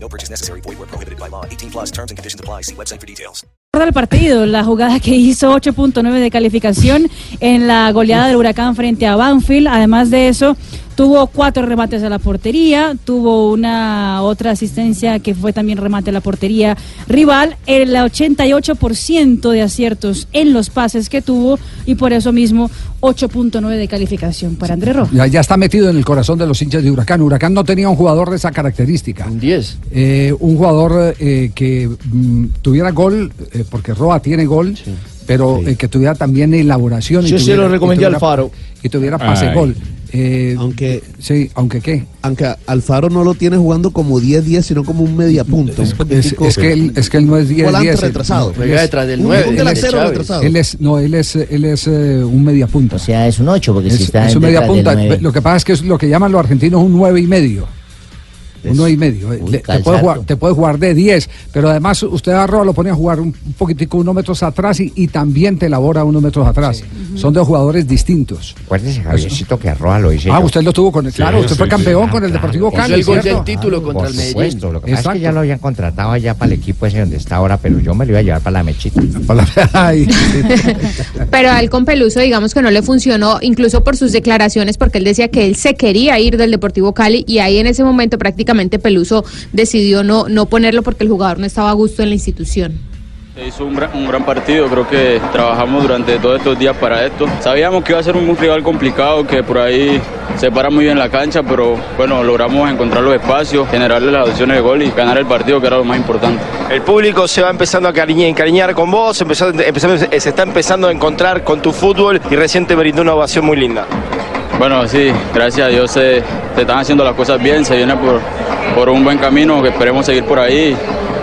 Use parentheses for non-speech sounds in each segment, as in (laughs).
No purchase necessary. Void where prohibited by law. 18 plus terms and conditions apply. See website for details. del partido, la jugada que hizo 8.9 de calificación en la goleada del Huracán frente a Banfield. Además de eso, tuvo cuatro remates a la portería, tuvo una otra asistencia que fue también remate a la portería rival, el 88% de aciertos en los pases que tuvo y por eso mismo 8.9 de calificación para André Rojas. Ya, ya está metido en el corazón de los hinchas de Huracán. Huracán no tenía un jugador de esa característica. Un 10. un jugador eh, que mm, tuviera gol, eh, porque Roa tiene gol, pero eh, que tuviera también elaboración. y Yo se tuviera- lo recomendé y al Faro. Y tuviera pase Ay. gol. Eh, Aunque, sí, aunque qué. aunque Alfaro no lo tiene jugando como 10-10, sino como un media punta. un Es, que él, es que él no es 10 volante 10, retrasado. él Juega es- detrás del un- 9. un delantero retrasado. Él es, no, él es, él es eh, un media punta. O sea, es un 8 porque es, si está es un media punta. Lo que pasa es que es lo que llaman los argentinos un nueve y medio. Un nueve y medio. Uy, Le- te, puede jugar, te puede jugar de 10, pero además usted a Roa lo pone a jugar un, un poquitico unos metros atrás y, y también te elabora unos metros atrás. Son dos jugadores distintos. Acuérdese, Javiercito, que Arroa lo hice Ah, yo. usted lo tuvo con el. Claro, usted sí, fue sí. campeón con el. Deportivo Cali. el del título contra Por el Medellín. supuesto, lo que pasa es que ya lo habían contratado allá para el equipo ese donde está ahora, pero yo me lo iba a llevar para la mechita. (laughs) (laughs) Pero a él con Peluso, digamos que no le funcionó, incluso por sus declaraciones, porque él decía que él se quería ir del Deportivo Cali y ahí en ese momento prácticamente Peluso decidió no, no ponerlo porque el jugador no estaba a gusto en la institución. Se hizo un gran, un gran partido, creo que trabajamos durante todos estos días para esto. Sabíamos que iba a ser un rival complicado, que por ahí se para muy bien la cancha, pero bueno, logramos encontrar los espacios, generarle las opciones de gol y ganar el partido, que era lo más importante. El público se va empezando a encariñar con vos, empezó- empezó- se está empezando a encontrar con tu fútbol y recién te brindó una ovación muy linda. Bueno, sí, gracias a Dios se, se están haciendo las cosas bien, se viene por, por un buen camino, que esperemos seguir por ahí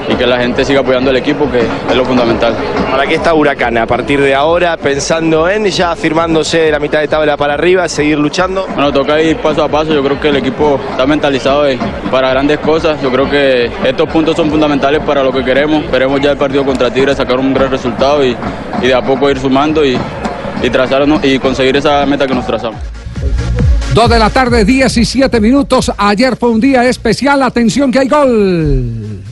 y que la gente siga apoyando al equipo, que es lo fundamental. ¿Para qué está Huracán? A partir de ahora, pensando en ya firmándose de la mitad de tabla para arriba, seguir luchando. Bueno, toca ir paso a paso. Yo creo que el equipo está mentalizado de- para grandes cosas. Yo creo que estos puntos son fundamentales para lo que queremos. Esperemos ya el partido contra Tigre sacar un gran resultado y, y de a poco ir sumando y, y trazarnos y conseguir esa meta que nos trazamos. Dos de la tarde, 17 minutos. Ayer fue un día especial. Atención que hay gol.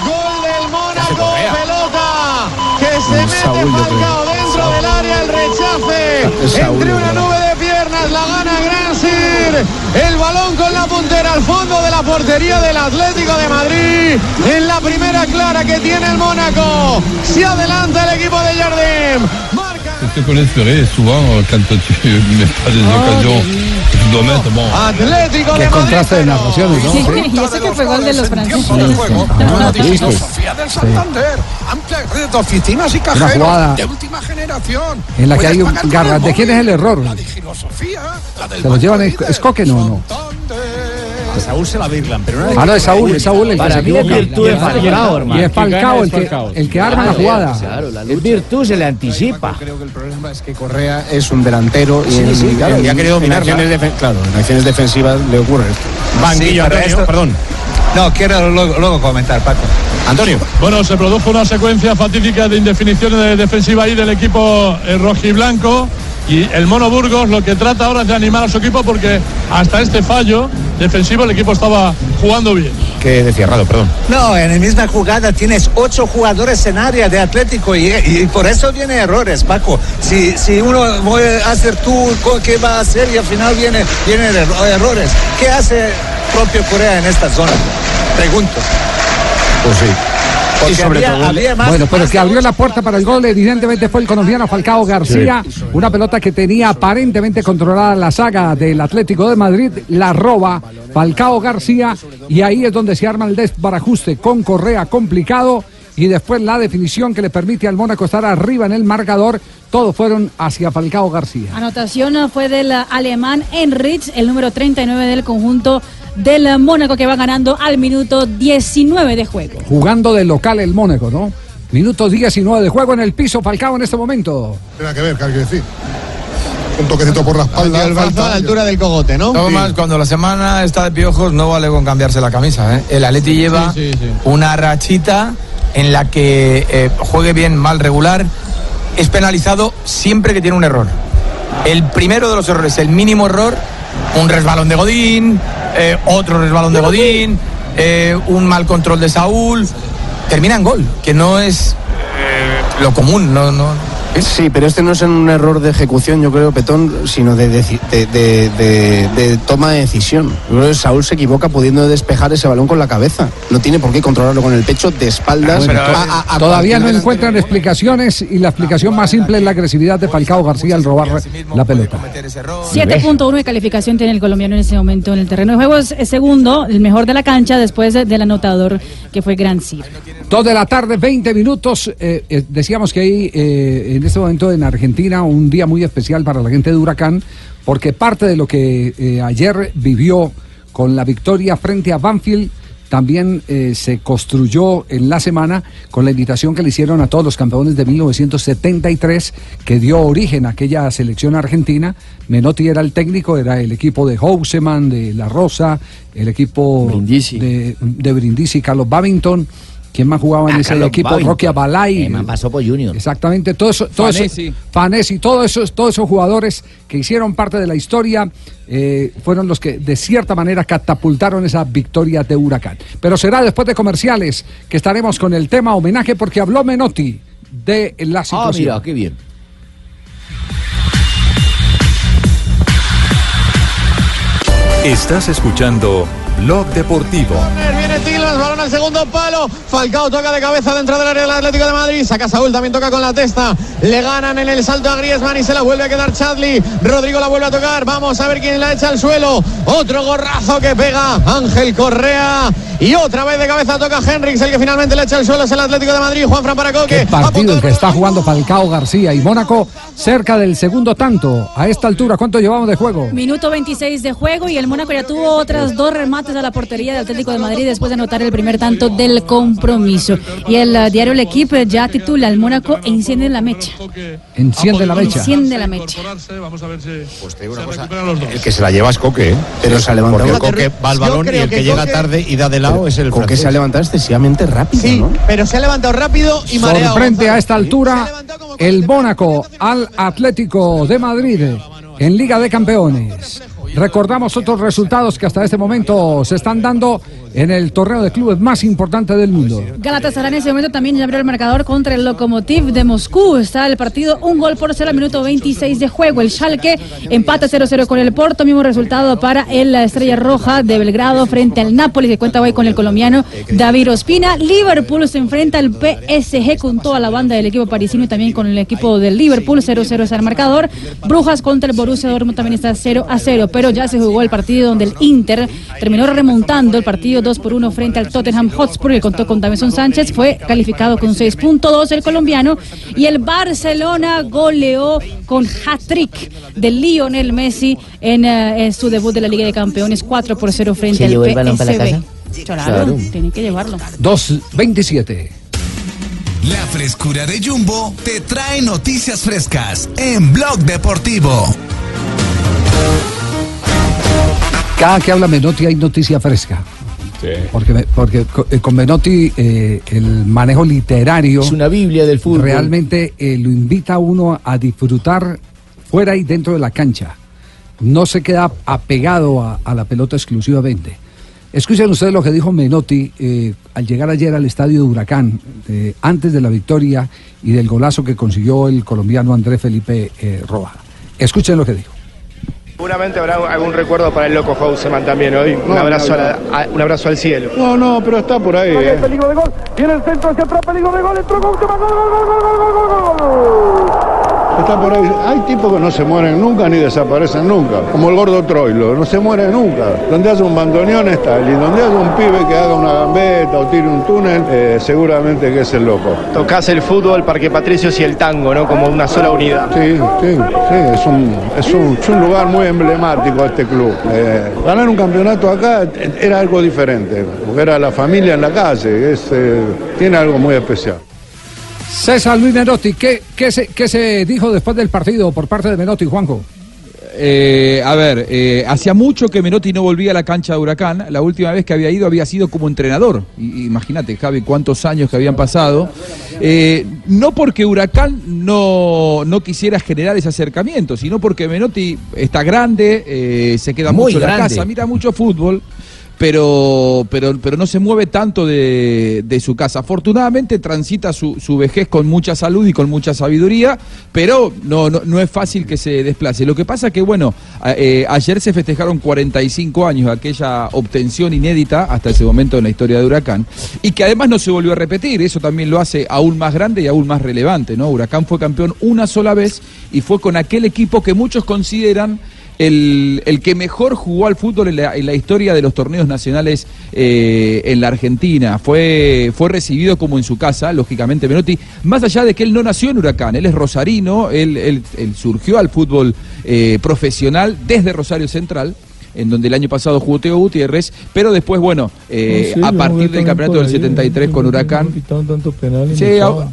Gol del Mónaco, pelota que se mete. Falcao dentro del área, el rechace. Entre una nube de piernas, la gana Gransir, el balón con la puntera al fondo de la portería del Atlético de Madrid, en la primera clara que tiene el Mónaco, se adelanta el equipo de Jardim, Ce qu'on espérait souvent quand tu mets pas des occasions bon. Atlético Qué de Madrid. contraste de narraciones, ¿no? Sí, (laughs) Sí. y ese que fue gol de los franceses. Ah, triste. del Santander, amplia red de oficinas y cajeros jugada de última generación. En la que hay un garras. ¿De quién es el error? filosofía, la del ¿Se lo llevan? ¿Es es Coque? No, no. Saúl se la virlan, pero Ah, no, es Saúl, es Saúl el que Para se mí es equivoca. virtud de Falcao, hermano. Y es Falcao el que, el que arma la jugada. Claro, la es virtud, se le anticipa. Creo que el problema es que Correa es un delantero y, Sí, en, sí, claro, en acciones claro, en acciones defensivas le ocurre esto. Banquillo, esto- perdón. No, quiero luego, luego comentar, Paco. Antonio. Bueno, se produjo una secuencia fatídica de indefiniciones de defensiva ahí del equipo eh, rojiblanco. Y el Mono Burgos lo que trata ahora es de animar a su equipo porque hasta este fallo defensivo el equipo estaba jugando bien. Que decía Rado, perdón. No, en la misma jugada tienes ocho jugadores en área de Atlético y, y por eso viene errores, Paco. Si, si uno voy a hacer tú, ¿qué va a hacer? Y al final viene, vienen erro- errores. ¿Qué hace propio Corea en esta zona? Pregunto. Pues sí. Porque Y sobre había- todo- había más- Bueno, pero que abrió la puerta para el gol evidentemente fue el colombiano Falcao García, una pelota que tenía aparentemente controlada la saga del Atlético de Madrid, la roba Falcao García y ahí es donde se arma el desbarajuste con Correa complicado y después la definición que le permite al Mónaco estar arriba en el marcador, todos fueron hacia Falcao García. Anotación fue del alemán Enrich, el número 39 del conjunto del Mónaco que va ganando al minuto 19 de juego. Jugando de local el Mónaco, ¿no? Minuto 19 de juego en el piso, Falcao en este momento. Tiene que ver, claro que decir. Un toquecito por la espalda. el a la altura del cogote, ¿no? Todo más, cuando la semana está de piojos, no vale con cambiarse la camisa. ¿eh? El Atleti lleva una rachita en la que eh, juegue bien, mal, regular, es penalizado siempre que tiene un error. El primero de los errores, el mínimo error, un resbalón de Godín, eh, otro resbalón de Godín, eh, un mal control de Saúl, termina en gol, que no es lo común, no, no, Sí, pero este no es un error de ejecución, yo creo, Petón, sino de, deci- de, de- de- de toma de decisión. Yo creo que Saúl se equivoca pudiendo despejar ese balón con la cabeza. No tiene por qué controlarlo con el pecho de espaldas. Bueno, a- to- a- a todavía no encuentran explicaciones y la explicación más simple es la agresividad de Falcao García al robar la pelota. 7.1 de calificación tiene el colombiano en ese momento en el terreno de juego. Es segundo, el mejor de la cancha después de- del anotador que fue Gran Sir. Dos de la tarde, 20 minutos. Eh, eh, decíamos que hay eh, en este momento en Argentina un día muy especial para la gente de Huracán, porque parte de lo que eh, ayer vivió con la victoria frente a Banfield también eh, se construyó en la semana con la invitación que le hicieron a todos los campeones de 1973 que dio origen a aquella selección argentina. Menotti era el técnico, era el equipo de Houseman, de La Rosa, el equipo De, de Brindisi, Carlos Babington. ¿Quién más jugaba en Ah, ese Carlos equipo? Babington. Roque Abalay. Eh, man, pasó por Junior. Exactamente, todo eso, todo eso- Fanesi. Fanesi, todos esos, todos esos jugadores que hicieron parte de la historia eh, fueron los que de cierta manera catapultaron esa victoria de Huracán. Pero será después de comerciales que estaremos con el tema homenaje porque habló Menotti de la Ah, situación. mira, qué bien. Estás escuchando Blog Deportivo. Viene Tilas, balón al segundo palo. Falcao toca de cabeza dentro del área del Atlético de Madrid. Saca Saúl, también toca con la testa. Le ganan en el salto a Griezmann y se la vuelve a quedar Chadli. Rodrigo la vuelve a tocar. Vamos a ver quién la echa al suelo. Otro gorrazo que pega Ángel Correa. Y otra vez de cabeza toca Henrix. El que finalmente le echa al suelo es el Atlético de Madrid. Juan Fran Paracoque. Qué partido el que está jugando Falcao García y Mónaco cerca del segundo tanto. A esta altura, ¿cuánto llevamos de juego? Minuto 26 de juego y el Mónaco ya tuvo otras dos remates a la portería del Atlético de Madrid después de anotar el primer tanto del compromiso. Y el eh, diario El Equipo ya titula el Mónaco enciende la mecha. Enciende la mecha. Enciende la mecha. Vamos a ver si Pues se recuperan los dos. El que se la lleva es Coque, ¿eh? Pero se ha levantado. Porque Coque va al balón y el que, que llega Coque- tarde y da de lado es el Coque francés. se ha levantado excesivamente rápido, Sí, ¿no? pero se ha levantado rápido y mareado. Sorprende a esta altura el Mónaco al Atlético de Madrid en Liga de Campeones. Recordamos otros resultados que hasta este momento se están dando en el torneo de clubes más importante del mundo. Galatasaray en ese momento también ya abrió el marcador contra el Lokomotiv de Moscú. Está el partido un gol por cero al minuto 26 de juego. El Schalke empata 0-0 con el Porto. Mismo resultado para el Estrella Roja de Belgrado frente al Napoli que cuenta hoy con el colombiano David Ospina. Liverpool se enfrenta al PSG con toda la banda del equipo parisino y también con el equipo del Liverpool. 0-0 es el marcador. Brujas contra el Borussia Dortmund también está 0-0. Pero ya se jugó el partido donde el Inter terminó remontando el partido 2 por 1 frente al Tottenham Hotspur que contó con Davinson Sánchez. Fue calificado con 6.2 el colombiano. Y el Barcelona goleó con hat-trick de Lionel Messi en, eh, en su debut de la Liga de Campeones 4 por 0 frente ¿Se al llevó el balón para la PSV. casa? Claro, Claro. tienen que llevarlo. 2.27. La frescura de Jumbo te trae noticias frescas en Blog Deportivo. Cada que habla Menotti hay noticia fresca. Porque, porque eh, con Menotti eh, el manejo literario Es una Biblia del fútbol. realmente eh, lo invita a uno a disfrutar fuera y dentro de la cancha. No se queda apegado a, a la pelota exclusivamente. Escuchen ustedes lo que dijo Menotti eh, al llegar ayer al estadio de Huracán, eh, antes de la victoria y del golazo que consiguió el colombiano Andrés Felipe eh, Roa. Escuchen lo que dijo. Seguramente habrá algún recuerdo para el loco Houseman también hoy. Un, abrazo al cielo. No, no, pero está por ahí. Eh. Peligro de gol. Viene el centro hacia atrás, peligro de gol. Entró Houseman. gol, gol, gol, gol, gol, gol. gol. Está por ahí. Hay tipos que no se mueren nunca ni desaparecen nunca. Como el gordo Troilo. No se muere nunca. Donde hace un bandoneón está él. Y donde hace un pibe que haga una gambeta o tire un túnel, eh, seguramente que es el loco. Tocás el fútbol, Parque Patricios y el tango, ¿no? Como una sola unidad. Sí, sí, sí. Es un, es un, es un lugar muy emblemático este club. Eh, ganar un campeonato acá era algo diferente. Porque era la familia en la calle. Es, eh, tiene algo muy especial. César Luis Menotti, ¿qué, qué, se, ¿qué se dijo después del partido por parte de Menotti, Juanjo? Eh, a ver, eh, hacía mucho que Menotti no volvía a la cancha de Huracán. La última vez que había ido había sido como entrenador. Imagínate, Javi, cuántos años que habían pasado. Eh, no porque Huracán no, no quisiera generar ese acercamiento, sino porque Menotti está grande, eh, se queda Muy mucho en la casa, mira mucho fútbol. Pero, pero, pero no se mueve tanto de, de su casa. Afortunadamente transita su, su vejez con mucha salud y con mucha sabiduría, pero no, no, no es fácil que se desplace. Lo que pasa que, bueno, eh, ayer se festejaron 45 años de aquella obtención inédita hasta ese momento en la historia de Huracán, y que además no se volvió a repetir. Eso también lo hace aún más grande y aún más relevante. ¿no? Huracán fue campeón una sola vez y fue con aquel equipo que muchos consideran el, el que mejor jugó al fútbol en la, en la historia de los torneos nacionales eh, en la Argentina. Fue, fue recibido como en su casa, lógicamente Menotti, más allá de que él no nació en Huracán, él es rosarino, él, él- él surgió al fútbol eh, profesional desde Rosario Central. En donde el año pasado jugó Teo Gutiérrez, pero después, bueno, eh, No sé, a partir del campeonato del ahí, 73 con Huracán, quitaron tanto penal y Sí, me a- echaban.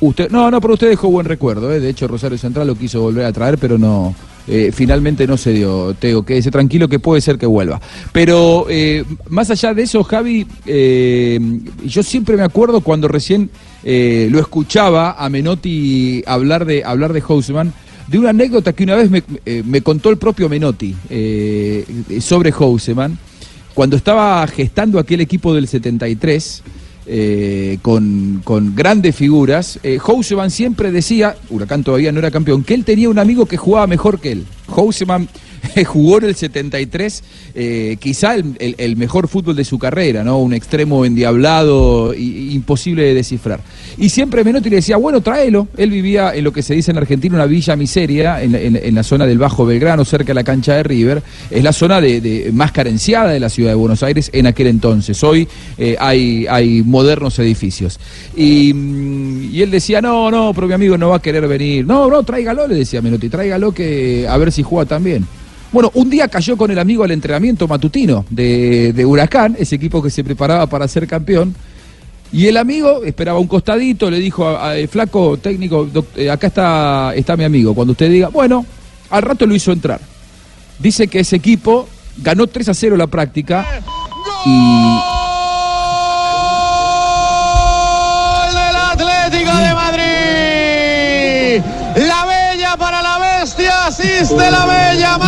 Usted, no, no, pero usted dejó buen recuerdo. ¿eh? De hecho, Rosario Central lo quiso volver a traer, pero no. Eh, finalmente no se dio. Teo, quédese tranquilo que puede ser que vuelva. Pero eh, más allá de eso, Javi, eh, yo siempre me acuerdo cuando recién lo escuchaba a Menotti hablar de hablar de Houseman. De una anécdota que una vez me, me contó el propio Menotti sobre Houseman, cuando estaba gestando aquel equipo del 73, eh, con, con grandes figuras, eh, Houseman siempre decía, Huracán todavía no era campeón, que él tenía un amigo que jugaba mejor que él. Houseman (laughs) jugó en el 73, eh, quizá el, mejor fútbol de su carrera, ¿no? Un extremo endiablado, i- imposible de descifrar. Y siempre Menotti le decía, bueno, tráelo. Él vivía en lo que se dice en Argentina una villa miseria, en, la zona del Bajo Belgrano, cerca de la cancha de River. Es la zona de, más carenciada de la ciudad de Buenos Aires en aquel entonces. Hoy eh, hay, hay modernos edificios. Y, mm, y él decía, no, no, pero mi amigo no va a querer venir. No, no, tráigalo, le decía Menotti, tráigalo que a ver si juega también. Bueno, un día cayó con el amigo al entrenamiento matutino de, de Huracán, ese equipo que se preparaba para ser campeón. Y el amigo esperaba un costadito, le dijo a, eh, flaco técnico, eh, acá está, está mi amigo. Cuando usted diga, bueno, al rato lo hizo entrar. Dice que ese equipo ganó 3 a 0 la práctica y Gol del Atlético de Madrid. La bella para la bestia, asiste la bella,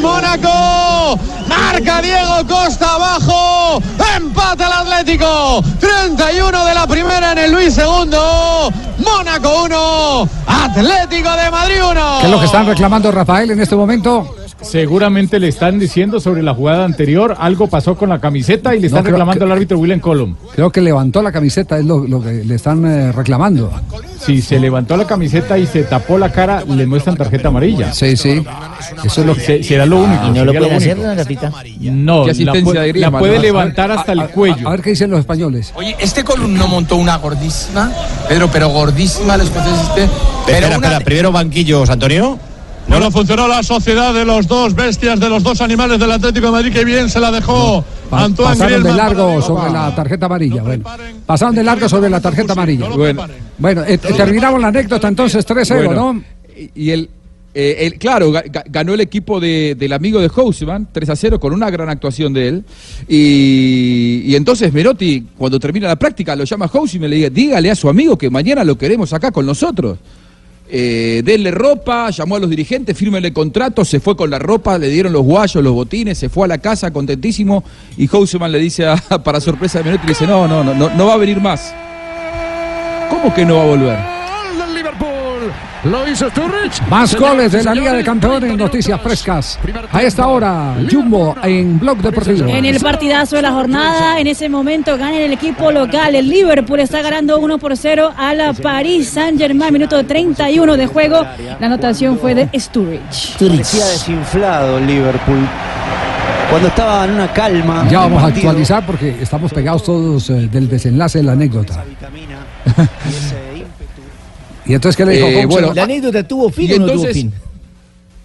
Mónaco. Marca Diego Costa abajo. Empata el Atlético. 31 de la primera en el Luis II. Mónaco 1. Atlético de Madrid 1. ¿Qué es lo que están reclamando Rafael en este momento? Seguramente le están diciendo sobre la jugada anterior, algo pasó con la camiseta y le están creo reclamando que- al árbitro William Colom. Creo que levantó la camiseta, es lo, lo que le están eh, reclamando. Si se levantó la camiseta y se tapó la cara, le muestran tarjeta amarilla. Sí, sí. Eso es lo que... será lo único. ¿Y no lo puede hacer? No, ¿Qué la, puede levantar hasta a- el a- cuello. A ver qué dicen los españoles. Oye, este columno montó una gordísima, Pedro, pero gordísima, este. Pero espera, una- espera, primero banquillos, Antonio. Bueno, funcionó la sociedad de los dos bestias, de los dos animales del Atlético de Madrid, que bien se la dejó Pa- Antoine pasaron de largo sobre la tarjeta amarilla. Bueno, pasaron de largo sobre la tarjeta amarilla. Bueno, Bueno, eh, terminamos la anécdota entonces 3-0, Bueno, ¿no? Y el, eh, claro, ga- ga- ganó el equipo de- del amigo de Houseman, 3 a 0, con una gran actuación de él. Y, entonces Menotti, cuando termina la práctica, lo llama a y le dice, dígale a su amigo que mañana lo queremos acá con nosotros. Eh, denle ropa, llamó a los dirigentes, fírmenle contrato, se fue con la ropa, le dieron los guayos, los botines, se fue a la casa contentísimo y Houseman le dice, a- (laughs) para sorpresa de Menotti, le dice, no, no, no, no va a venir más. ¿Cómo que no va a volver? Lo hizo Sturridge. Más goles de la Liga de Campeones, noticias frescas. A esta hora, Jumbo en Blog Deportivo. En el partidazo de la jornada, en ese momento gana el equipo local. El Liverpool está ganando 1 por 0 a la Paris Saint-Germain, minuto 31 de juego. La anotación fue de Sturridge. Parecía desinflado el Liverpool. Cuando estaba en una calma. Ya vamos a actualizar porque estamos pegados todos eh, del desenlace de la anécdota. (laughs) ¿Y entonces qué le dijo Eh, bueno, ¿La anécdota tuvo fin y o no tuvo entonces fin?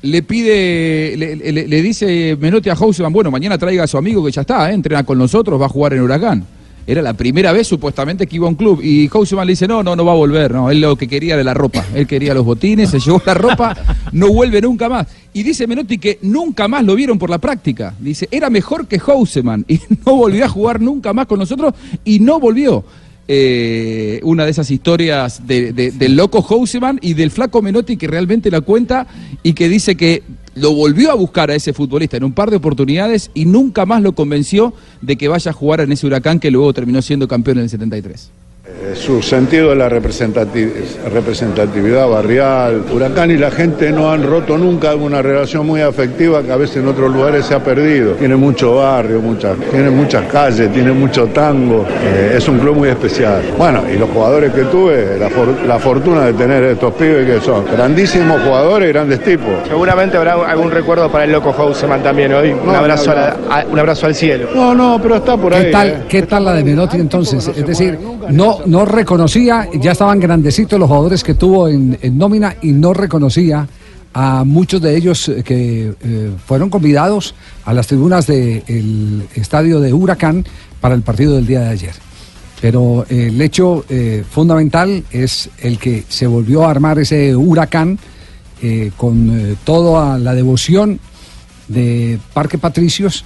le pide, le, le- le dice Menotti a Houseman, bueno, mañana traiga a su amigo que ya está, eh, entrena con nosotros, va a jugar en Huracán. Era la primera vez supuestamente que iba a un club y Houseman le dice, no, no, no va a volver, no, él lo que quería era la ropa, él quería los botines, se llevó la ropa, (laughs) no vuelve nunca más. Y dice Menotti que nunca más lo vieron por la práctica, dice, era mejor que Houseman y (laughs) no volvió a jugar nunca más con nosotros y no volvió. Eh, una de esas historias de- de- del loco Houseman y del flaco Menotti que realmente la cuenta y que dice que lo volvió a buscar a ese futbolista en un par de oportunidades y nunca más lo convenció de que vaya a jugar en ese huracán que luego terminó siendo campeón en el 73. Eh, Su sentido de la representati- representatividad barrial. Huracán y la gente no han roto nunca una relación muy afectiva que a veces en otros lugares se ha perdido. Tiene mucho barrio, muchas, tiene muchas calles, tiene mucho tango. Eh, es un club muy especial. Bueno, y los jugadores que tuve, la, for- la fortuna de tener estos pibes que son grandísimos jugadores y grandes tipos. Seguramente habrá algún recuerdo para el loco Houseman también hoy. Un, abrazo, no, a la- a- un abrazo al cielo. No, no, pero está por ahí. ¿Qué tal, eh. ¿Qué tal la de Menotti entonces? Es decir, no, no reconocía, ya estaban grandecitos los jugadores que tuvo en, nómina y no reconocía a muchos de ellos eh, que eh, fueron convidados a las tribunas del estadio de Huracán para el partido del día de ayer. Pero el hecho eh, fundamental es el que se volvió a armar ese huracán con toda la devoción de Parque Patricios,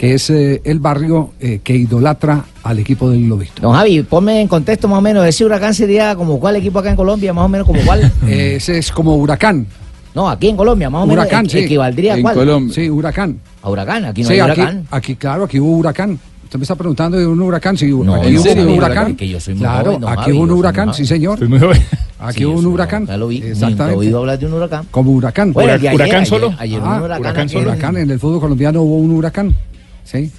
que es eh, el barrio eh, que idolatra al equipo del Lobito. Don Javi, ponme en contexto más o menos, ese huracán sería como cuál equipo acá en Colombia, más o menos como cuál. (laughs) Ese es como huracán. No, aquí en Colombia, más o menos Huracán, equ- sí. equivaldría a cuál. Colombia. Sí, huracán. A huracán, aquí no sí, hay aquí, huracán. aquí, claro, aquí hubo huracán. Usted me está preguntando de un huracán, sí, No, aquí ¿en hubo serio? un Huracán, que yo soy muy claro, joven, aquí hubo un huracán, sí señor. Soy muy joven. Aquí Sí, hubo un huracán. Ya lo vi, Exactamente. oído hablar de un huracán. Como huracán. Bueno, ayer, ¿Huracán ayer- solo? Ayer, Ah, un huracán, huracán solo. Huracán, en el fútbol colombiano hubo un huracán. Sí.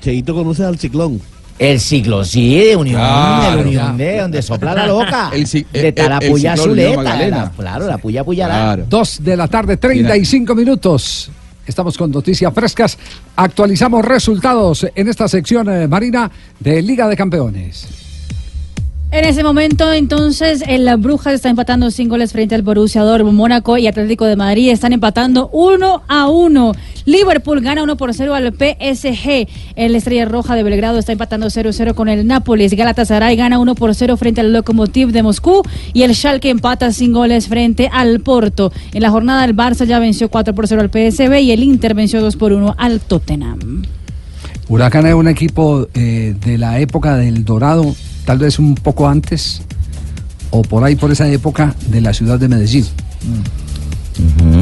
Cheito conoce al ciclón. El ciclo, sí, de Unión, Claro. el Unión de donde sopla la loca. (laughs) El ci- de el- Tarapuya el ciclón Zuleta. La- claro, la puya puyará. Claro. Dos de la tarde, 35 minutos. Estamos con noticias frescas. Actualizamos resultados en esta sección eh, marina de Liga de Campeones. En ese momento, entonces, el Brujas está empatando sin goles frente al Borussia Dortmund. Mónaco y Atlético de Madrid están empatando uno a uno. Liverpool gana 1 por 0 al PSG. El Estrella Roja de Belgrado está empatando 0-0 con el Nápoles. Galatasaray gana 1 por 0 frente al Lokomotiv de Moscú. Y el Schalke empata sin goles frente al Porto. En la jornada, el Barça ya venció 4 por 0 al PSV y el Inter venció 2 por 1 al Tottenham. Huracán es un equipo eh, de la época del Dorado, tal vez un poco antes, o por ahí por esa época, de la ciudad de Medellín.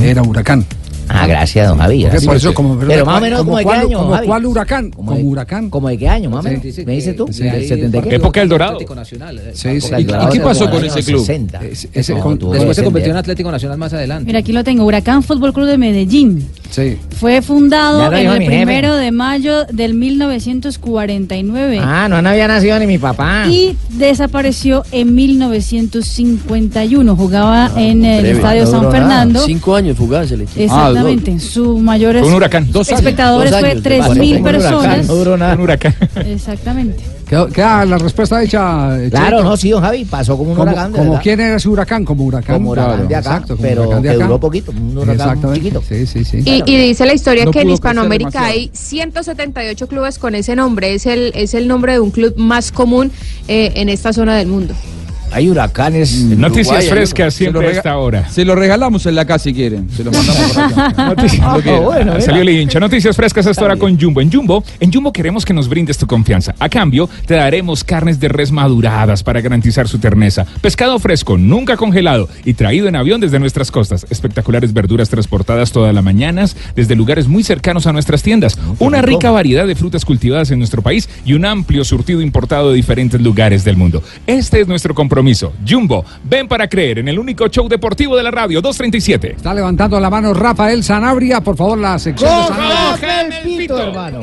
Era Huracán. Ah, gracias, don Javi. Porque gracias. por eso, como, Pero más o menos, como ¿como de qué cuál, año, como cuál huracán? ¿Cómo Como de- huracán. ¿Como de qué año, más o menos? Sí, ¿Me dices tú? Sí, ¿Del ahí- 70 qué? Época del Dorado. Atlético Nacional. eh, Sí, sí. ¿Y qué pasó con ese club? 60. Es- ese No, con- tuvo Después se convirtió en Atlético Nacional más adelante. Mira, aquí lo tengo. Huracán Fútbol Club de Medellín. Sí. Fue fundado en el mi jefe. primero de mayo del 1949 Ah, no, no había nacido ni mi papá. y desapareció en 1951. Jugaba en el breve. Estadio No San nada. Fernando. Cinco años fugaz el equipo. Exactamente. Su mayores Fue un huracán. Dos años. espectadores Dos años 3.000 Fue un huracán, personas. No duró nada. Un huracán. Exactamente. Queda, queda la respuesta hecha. eh, Claro, Cheito. no, sí, don Javi, pasó como un Como, huracán, de como verdad. quién era ese huracán, como huracán. Como huracán Claro, de acá, exacto, como pero huracán de que acá. duró poquito, un huracán Exactamente. chiquito. Sí, sí, sí. Y, y dice la historia No que en pudo crecer Hispanoamérica demasiado. hay 178 clubes con ese nombre. Es el, es el nombre de un club más común eh, en esta zona del mundo. Hay huracanes. en Noticias Uruguay, frescas siempre a esta hora. Se lo regalamos en la casa si quieren. Se lo mandamos por acá. (laughs) Ah, bueno. Salió el hincha. Noticias frescas hasta ahora con Jumbo. En Jumbo, en Jumbo queremos que nos brindes tu confianza. A cambio, te daremos carnes de res maduradas para garantizar su terneza. Pescado fresco, nunca congelado y traído en avión desde nuestras costas. Espectaculares verduras transportadas todas las mañanas desde lugares muy cercanos a nuestras tiendas. Una rica variedad de frutas cultivadas en nuestro país y un amplio surtido importado de diferentes lugares del mundo. Este es nuestro compromiso. Jumbo, ven para creer en el único show deportivo de la radio 237. Está levantando la mano Rafael Sanabria. Por favor, la sección de Sanabria. Coja el pito, hermano.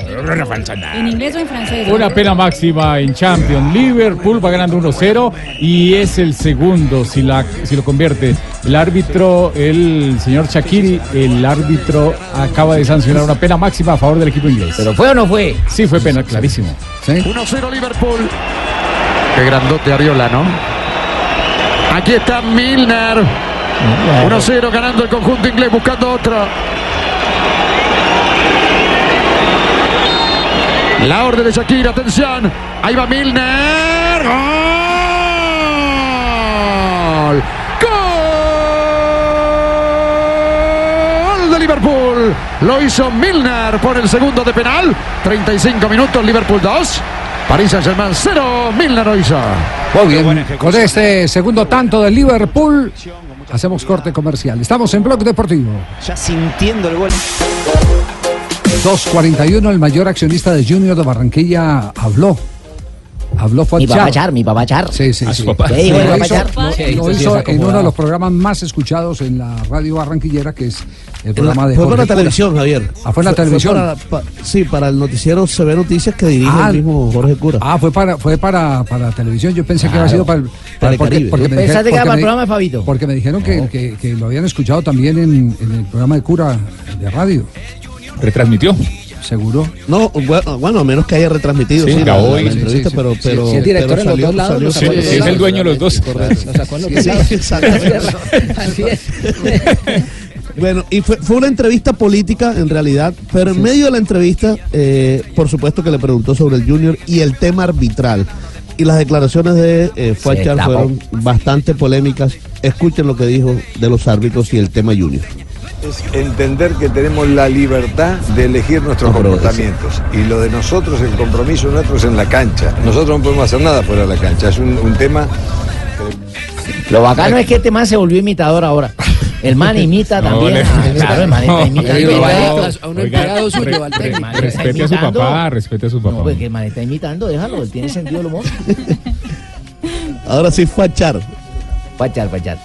¿En inglés o en francés? Una pena máxima en Champions. Liverpool va ganando 1-0 y es el segundo si, la, si lo convierte. El árbitro, el señor Shakiri, el árbitro acaba de sancionar una pena máxima a favor del equipo inglés. ¿Pero fue o no fue? Sí, fue pena, clarísimo. 1-0 Liverpool. Qué grandote Ariola, ¿no? Aquí está Milner. 1-0 ganando el conjunto inglés, buscando otra. La orden de Shakira, atención. Ahí va Milner. ¡Gol! ¡Gol de Liverpool! Lo hizo Milner por el segundo de penal. 35 minutos, Liverpool 2. París Saint-Germain 0. Milner lo hizo. Muy bien, con este segundo tanto del Liverpool, hacemos corte comercial. Estamos en Blog Deportivo. Ya sintiendo el gol. 241, el mayor accionista de Junior de Barranquilla habló. Habló fue Mi Char. papá Char, mi papá Char. Sí, sí, A sí. su papá. Lo ¿Qué dijo el papá hizo- Char? lo- lo en uno de los programas más escuchados en la radio barranquillera, que es el programa de fue para Jorge la Cura. televisión, Javier. Ah, fue en la Fue- fue televisión. para- pa- sí, para el noticiero Se ve Noticias que dirige Ah, el mismo Jorge Cura. Ah, fue para, fue para, para televisión. Yo pensé que había sido para el, Para el porque, porque me Pensaste que era para el me- programa de Fabito. Porque me dijeron que, que- que lo habían escuchado también en, en el programa de Cura de radio. ¿Retransmitió? ¿Seguro? No, bueno, bueno, a menos que haya retransmitido Sí, sí, la, grabó la y- entrevista, sí, sí, pero, sí. pero, Si es director en los dos lados, el dueño de los dos. Correcto. (laughs) (laughs) Bueno, y fue, fue una entrevista política en realidad, pero en medio de la entrevista, eh, por supuesto que le preguntó sobre el Junior y el tema arbitral. Y las declaraciones de eh, fueron bastante polémicas. Escuchen lo que dijo de los árbitros y el tema Junior. Es entender que tenemos la libertad de elegir nuestros No, comportamientos. Y lo de nosotros, el compromiso nuestro es en la cancha. Nosotros no podemos hacer nada fuera de la cancha. Es un, un tema. Lo bacano es que este man se volvió imitador ahora. El man imita (laughs) No, también. le- a- claro, el man No, vaya, a un empleado suyo, Re- al el Respete a su papá, respete a su papá. No, pues que el man está imitando, déjalo, él tiene sentido del humor. Ahora sí, Fachar. Fachar, Fachar.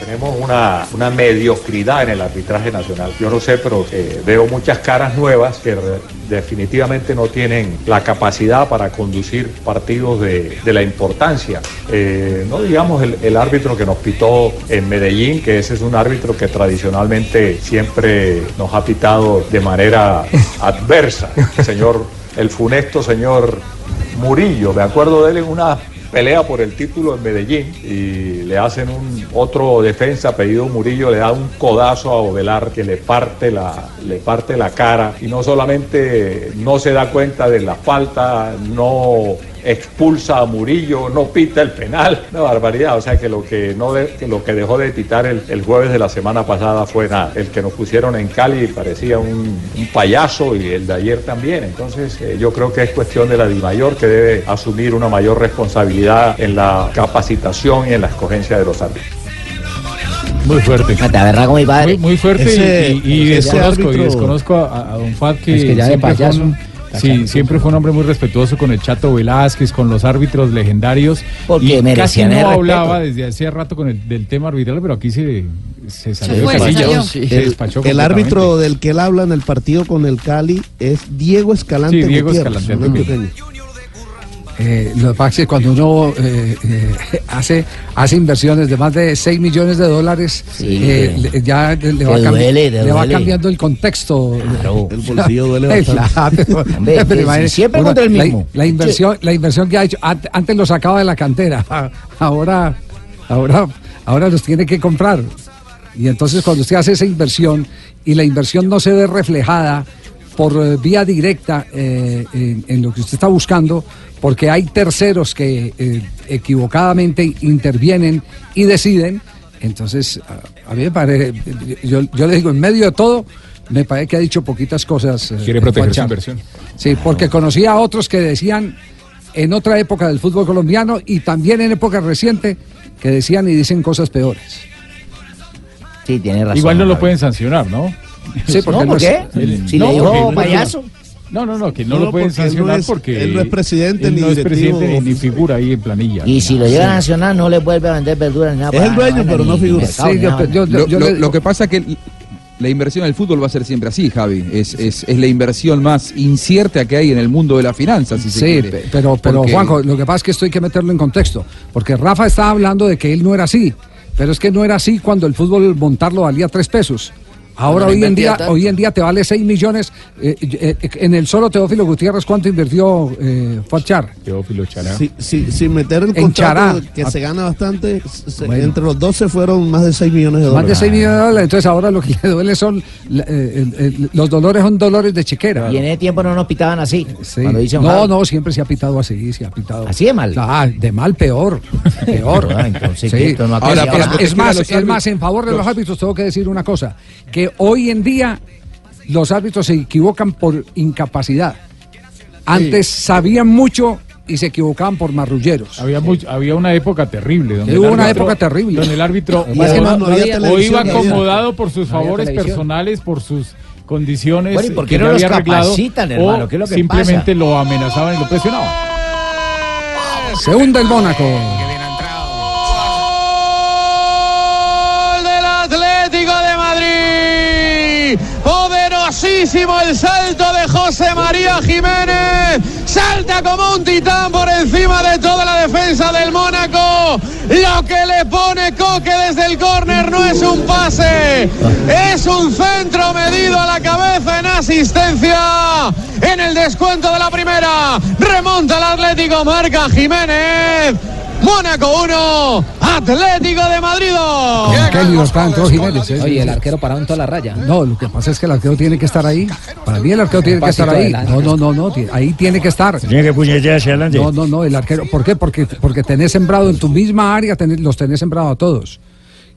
Tenemos una, una mediocridad en el arbitraje nacional. Yo no sé, pero eh, veo muchas caras nuevas que definitivamente no tienen la capacidad para conducir partidos de, de la importancia. Eh, no digamos el, el árbitro que nos pitó en Medellín, que ese es un árbitro que tradicionalmente siempre nos ha pitado de manera (laughs) adversa. El señor, el funesto señor Murillo, me acuerdo de él en una pelea por el título en Medellín y le hacen un otro defensa apellido Murillo le da un codazo a Ovelar que le parte la le parte la cara. Y no solamente no se da cuenta de la falta no expulsa a Murillo no pita el penal una barbaridad o sea que lo que no de- que lo que dejó de pitar el, el jueves de la semana pasada fue nada el que nos pusieron en Cali parecía un, un payaso y el de ayer también entonces eh, yo creo que es cuestión de la DIMAYOR que debe asumir una mayor responsabilidad en la capacitación y en la escogencia de los árbitros. Muy fuerte. con mi padre. Muy, muy fuerte Ese- y, y- y ese desconozco, y desconozco a, a don Fat que, Es que ya de payaso. un, sí, siempre fue un hombre muy respetuoso con el Chato Velázquez, con los árbitros legendarios. Porque y casi merecían no el hablaba respeto. desde hacía rato con el del tema arbitral, pero aquí se, se salió Se fue, se casilla, salió. se El, despachó el árbitro del que él habla en el partido con el Cali es Diego Escalante Sí, Diego Gutiérrez, Escalante. Eh, lo que pasa es que cuando uno eh, eh, hace, hace inversiones de más de 6 millones de dólares, Sí, eh, le- ya le, va, duele, le va cambiando el contexto. El bolsillo duele (laughs) bastante. claro. (laughs) Hombre, Pero que imagínate, siempre uno- contra el mismo. La, inversión, la inversión que ha hecho, ant- antes lo sacaba de la cantera, (laughs) ahora, ahora, ahora los tiene que comprar. Y entonces cuando usted hace esa inversión y la inversión no se ve reflejada por eh, vía directa eh, en, en lo que usted está buscando, porque hay terceros que eh, equivocadamente intervienen y deciden, entonces a, a mí me parece, yo, yo le digo, en medio de todo, me parece que ha dicho poquitas cosas. eh, Quiere proteger su inversión. Sí, porque conocía a otros que decían en otra época del fútbol colombiano y también en época reciente que decían y dicen cosas peores. Sí, tiene razón. Igual no lo pueden sancionar, ¿no? Sí, porque No, ¿por no qué? Si le dijo porque- payaso. No, no, no, que no, No, lo pueden él no sancionar es- porque él no es presidente él ni no es presidente figura ahí en planilla. Y si lo llegan a sancionar, no le vuelve a vender verduras ni nada. Es el dueño, pero no figura. mercado, Sí, ni yo- nada. yo- lo, lo- lo que pasa es que la inversión en el fútbol va a ser siempre así, Javi. Es, es, es la inversión más incierta que hay en el mundo de las finanzas, si se Sí, quiere. pero, pero Porque- Juanjo, lo que pasa es que esto hay que meterlo en contexto, porque Rafa estaba hablando de que él no era así, pero es que no era así cuando el fútbol montarlo valía tres pesos. Ahora hoy en día, tanto. hoy en día te vale 6 millones. eh, eh, eh, en el solo Teófilo Gutiérrez, ¿cuánto invirtió eh, Fachar? Teófilo Chará. Sí, sí, sin meter el En contrato Chará. que se gana bastante, se- Bueno. entre los dos se fueron más de 6 millones de Más dólares. de 6 millones de dólares. Entonces ahora lo que (laughs) le duele son. la- eh, el- el- los dolores son dolores de chiquera. Y en ese tiempo no nos pitaban así. Sí. No, no, siempre se ha pitado así, se ha pitado. ¿Así de mal? Ah, de mal, peor. (laughs) Peor. Ah, es- más, es más, en favor de los árbitros tengo que decir una cosa, que hoy en día los árbitros se equivocan por incapacidad. Antes sabían mucho y se equivocaban por marrulleros. Había, había una época terrible. Donde Hubo el una árbitro- época terrible. Donde el árbitro o, no había o televisión, iba acomodado por sus no favores personales, por sus condiciones Bueno, ¿y por qué que no había arreglado, hermano? ¿Qué es lo que simplemente pasa? lo amenazaban y lo presionaban. Se hunde el Mónaco. Poderosísimo el salto de José María Jiménez. Salta como un titán por encima de toda la defensa del Mónaco. Lo que le pone Coque desde el córner no es un pase. Es un centro medido a la cabeza en asistencia. En el descuento de la primera. Remonta el Atlético, marca Jiménez. Mónaco 1, Atlético de Madrid 2. Con qué libertad entró Jiménez. ¿eh? Oye, el arquero parado en toda la raya. No, lo que pasa es que el arquero tiene que estar ahí. Para mí el arquero tiene que estar ahí. No, no, no, no. Ahí tiene que estar. Tiene que puñetear hacia adelante. No, no, no. El arquero. ¿Por qué? Porque, porque tenés sembrado en tu misma área, tenés- los tenés sembrado a todos.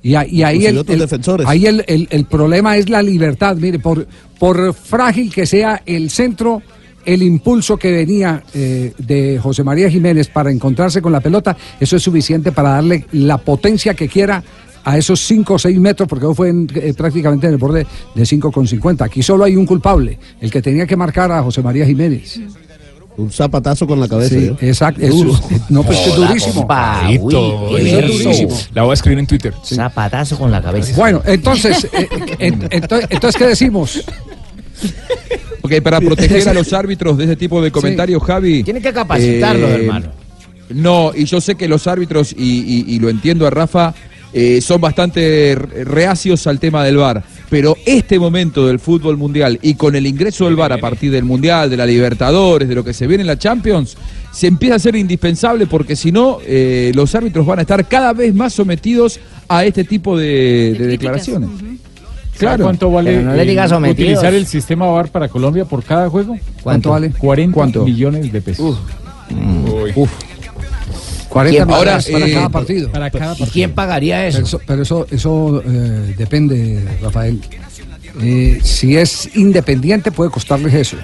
Y, a- y ahí, el, otros el- defensores. ahí el, el- el problema es la libertad. Mire, por, por frágil que sea el centro, el impulso que venía eh, de José María Jiménez para encontrarse con la pelota, eso es suficiente para darle la potencia que quiera a esos 5 o 6 metros, porque fue en- eh, prácticamente en el borde de 5,50. Aquí solo hay un culpable, el que tenía que marcar a José María Jiménez. Un zapatazo con la cabeza. Sí, ¿no? exacto. es- no, pues que es durísimo. compa, uy, durísimo. La voy a escribir en Twitter. Zapatazo con la cabeza. Bueno, entonces, eh, ent- ento- entonces, ¿qué decimos? Ok, para (laughs) proteger a los árbitros de ese tipo de comentarios, Javi. Tiene que capacitarlos, eh, hermano. No, y yo sé que los árbitros, y, y- y lo entiendo a Rafa, eh, son bastante re- reacios al tema del VAR. Pero este momento del fútbol mundial y con el ingreso del VAR a partir del Mundial, de la Libertadores, de lo que se viene en la Champions, se empieza a ser indispensable porque si no, eh, los árbitros van a estar cada vez más sometidos a este tipo de, de declaraciones. Claro. ¿Cuánto vale Pero no le digas sometidos. utilizar el sistema VAR para Colombia por cada juego? ¿Cuánto vale? 40 ¿Cuánto? millones de pesos. Uf. 40 ¿Quién millones Ahora, para eh, cada partido. Para cada ¿Y partido. quién pagaría eso? Pero eso, pero eso, eso, eh, depende, Rafael. Eh, si es independiente puede costarles eso.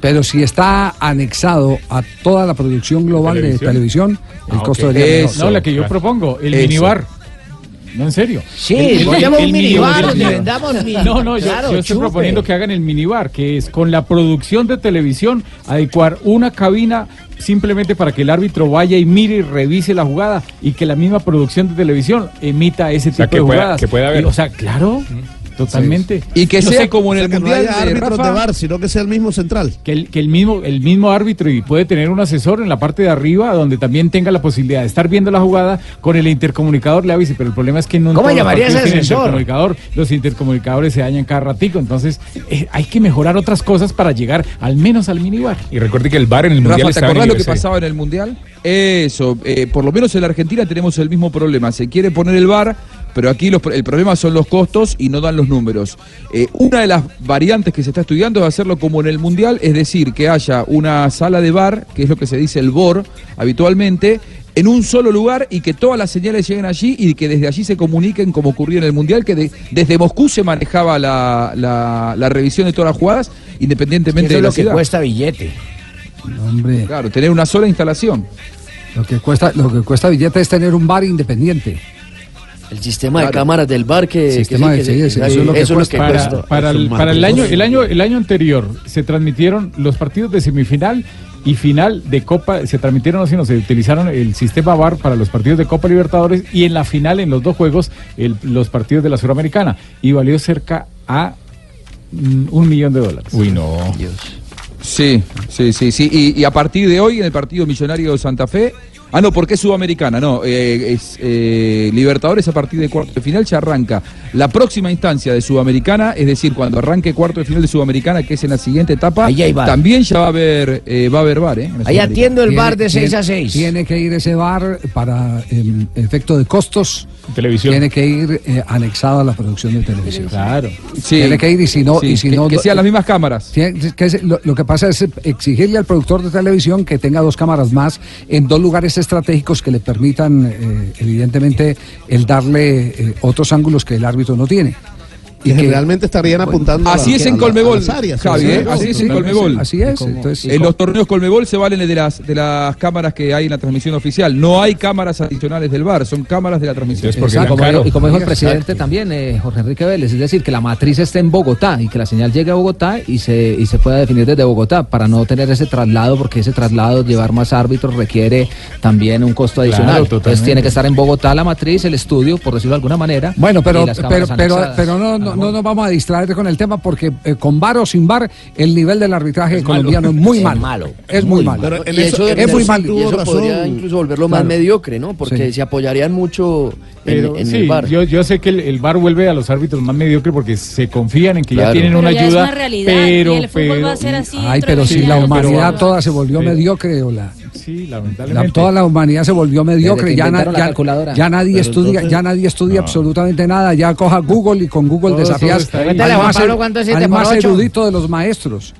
Pero si está anexado a toda la producción global de Televisión. televisión, el Ah, costo ok. sería menor. Eso. No, la que yo propongo, el Eso. minibar. No, en serio. Sí, El- el un mini- minibar donde vendamos No, no, yo, Claro, yo estoy chupe. proponiendo que hagan el minibar, que es con la producción de televisión, adecuar una cabina simplemente para que el árbitro vaya y mire y revise la jugada y que la misma producción de televisión emita ese tipo sea, que de pueda- jugadas. que pueda haber. Y, o sea, claro, totalmente. Y que Yo sea sé como en O sea, el que no Mundial haya de árbitros Rafa. de VAR, sino que sea el mismo central. Que el, que el mismo el mismo árbitro y puede tener un asesor en la parte de arriba donde también tenga la posibilidad de estar viendo la jugada con el intercomunicador le avise, pero el problema es que no en ¿Cómo llamaría ese asesor? intercomunicador, los intercomunicadores se dañan cada ratico, entonces eh, hay que mejorar otras cosas para llegar al menos al minibar. Y recuerde que el bar en el Rafa, ¿te acordás lo que pasaba en el Mundial? Eso, eh, por lo menos en la Argentina tenemos el mismo problema. Se quiere poner el VAR, pero aquí los- el problema son los costos y no dan los números. Eh, una de las variantes que se está estudiando es hacerlo como en el Mundial, es decir, que haya una sala de VAR, que es lo que se dice el BOR habitualmente, en un solo lugar y que todas las señales lleguen allí y que desde allí se comuniquen como ocurrió en el Mundial, que de- desde Moscú se manejaba la, la- la revisión de todas las jugadas, independientemente Eso de es la lo que cuesta billete. Hombre, Claro, tener una sola instalación. lo que cuesta, lo que cuesta billete es tener un bar independiente. El sistema Claro. de cámaras del bar que, que Sistema sí, de- que sí, sí, eso es lo que cuesta. para, para el, para el año el año el año anterior se transmitieron los partidos de semifinal y final de Copa se transmitieron no, sino se utilizaron el sistema VAR para los partidos de Copa Libertadores y en la final en los dos juegos el- los partidos de la Suramericana y valió cerca a mm, un millón de dólares. Uy no. Sí, sí, sí, sí. Y, y a partir de hoy, en el partido Millonario de Santa Fe, Ah, no, porque es Sudamericana, no. eh, es eh, Libertadores a partir de cuarto de final ya arranca la próxima instancia de Sudamericana, es decir, cuando arranque cuarto de final de Sudamericana, que es en la siguiente etapa, Ahí hay VAR. también ya va a haber, eh, va a haber bar, ¿eh? Ahí atiendo el bar de Tiene- 6 a 6. Tiene que ir ese bar para em, efecto de costos. Televisión. Tiene que ir eh, anexado a la producción de televisión. Claro. Sí. Tiene que ir y si no. Sí, y si que- no que sean las mismas cámaras. Tiene- que es- lo, lo que pasa es exigirle al productor de televisión que tenga dos cámaras más en dos lugares estratégicos que le permitan, eh, evidentemente, el darle eh, otros ángulos que el árbitro no tiene. Que generalmente estarían apuntando Así a- es en la- Colmebol, a las áreas, Javi, ¿eh? sí, así es en. Colmebol. Así es. Entonces, En los torneos Colmebol se valen de las de las cámaras que hay en la transmisión oficial. No hay cámaras adicionales del bar, son cámaras de la transmisión. Y como, dijo- y como dijo el presidente también, eh, Jorge Enrique Vélez, es decir, que la matriz esté en Bogotá y que la señal llegue a Bogotá y se, y se pueda definir desde Bogotá para no tener ese traslado, porque ese traslado, llevar más árbitros, requiere también un costo Claro, adicional. Entonces tiene que estar en Bogotá la matriz, el estudio, por decirlo de alguna manera. Bueno, pero, y las pero, pero no, no, no nos vamos a distraer con el tema porque eh, con bar o sin bar el nivel del arbitraje colombiano es muy Es malo. malo. Es muy, malo. Pero en Y eso- es muy malo. Y eso podría incluso volverlo más mediocre, ¿no? Porque Sí. se apoyarían mucho en, Pero en sí, el bar. Yo, yo sé que el, el VAR vuelve a los árbitros más mediocres porque se confían en que Claro. ya tienen Pero una ya es ayuda. una realidad, pero, y el fútbol pero- va a ser así Ay, pero si la humanidad toda se volvió mediocre, o la, Sí, la- lamentablemente. toda la humanidad se volvió mediocre, ya, na- nadie Pero estudia, entonces- ya nadie estudia absolutamente nada, ya coja Google y con Google desafías al más, erudito de los maestros.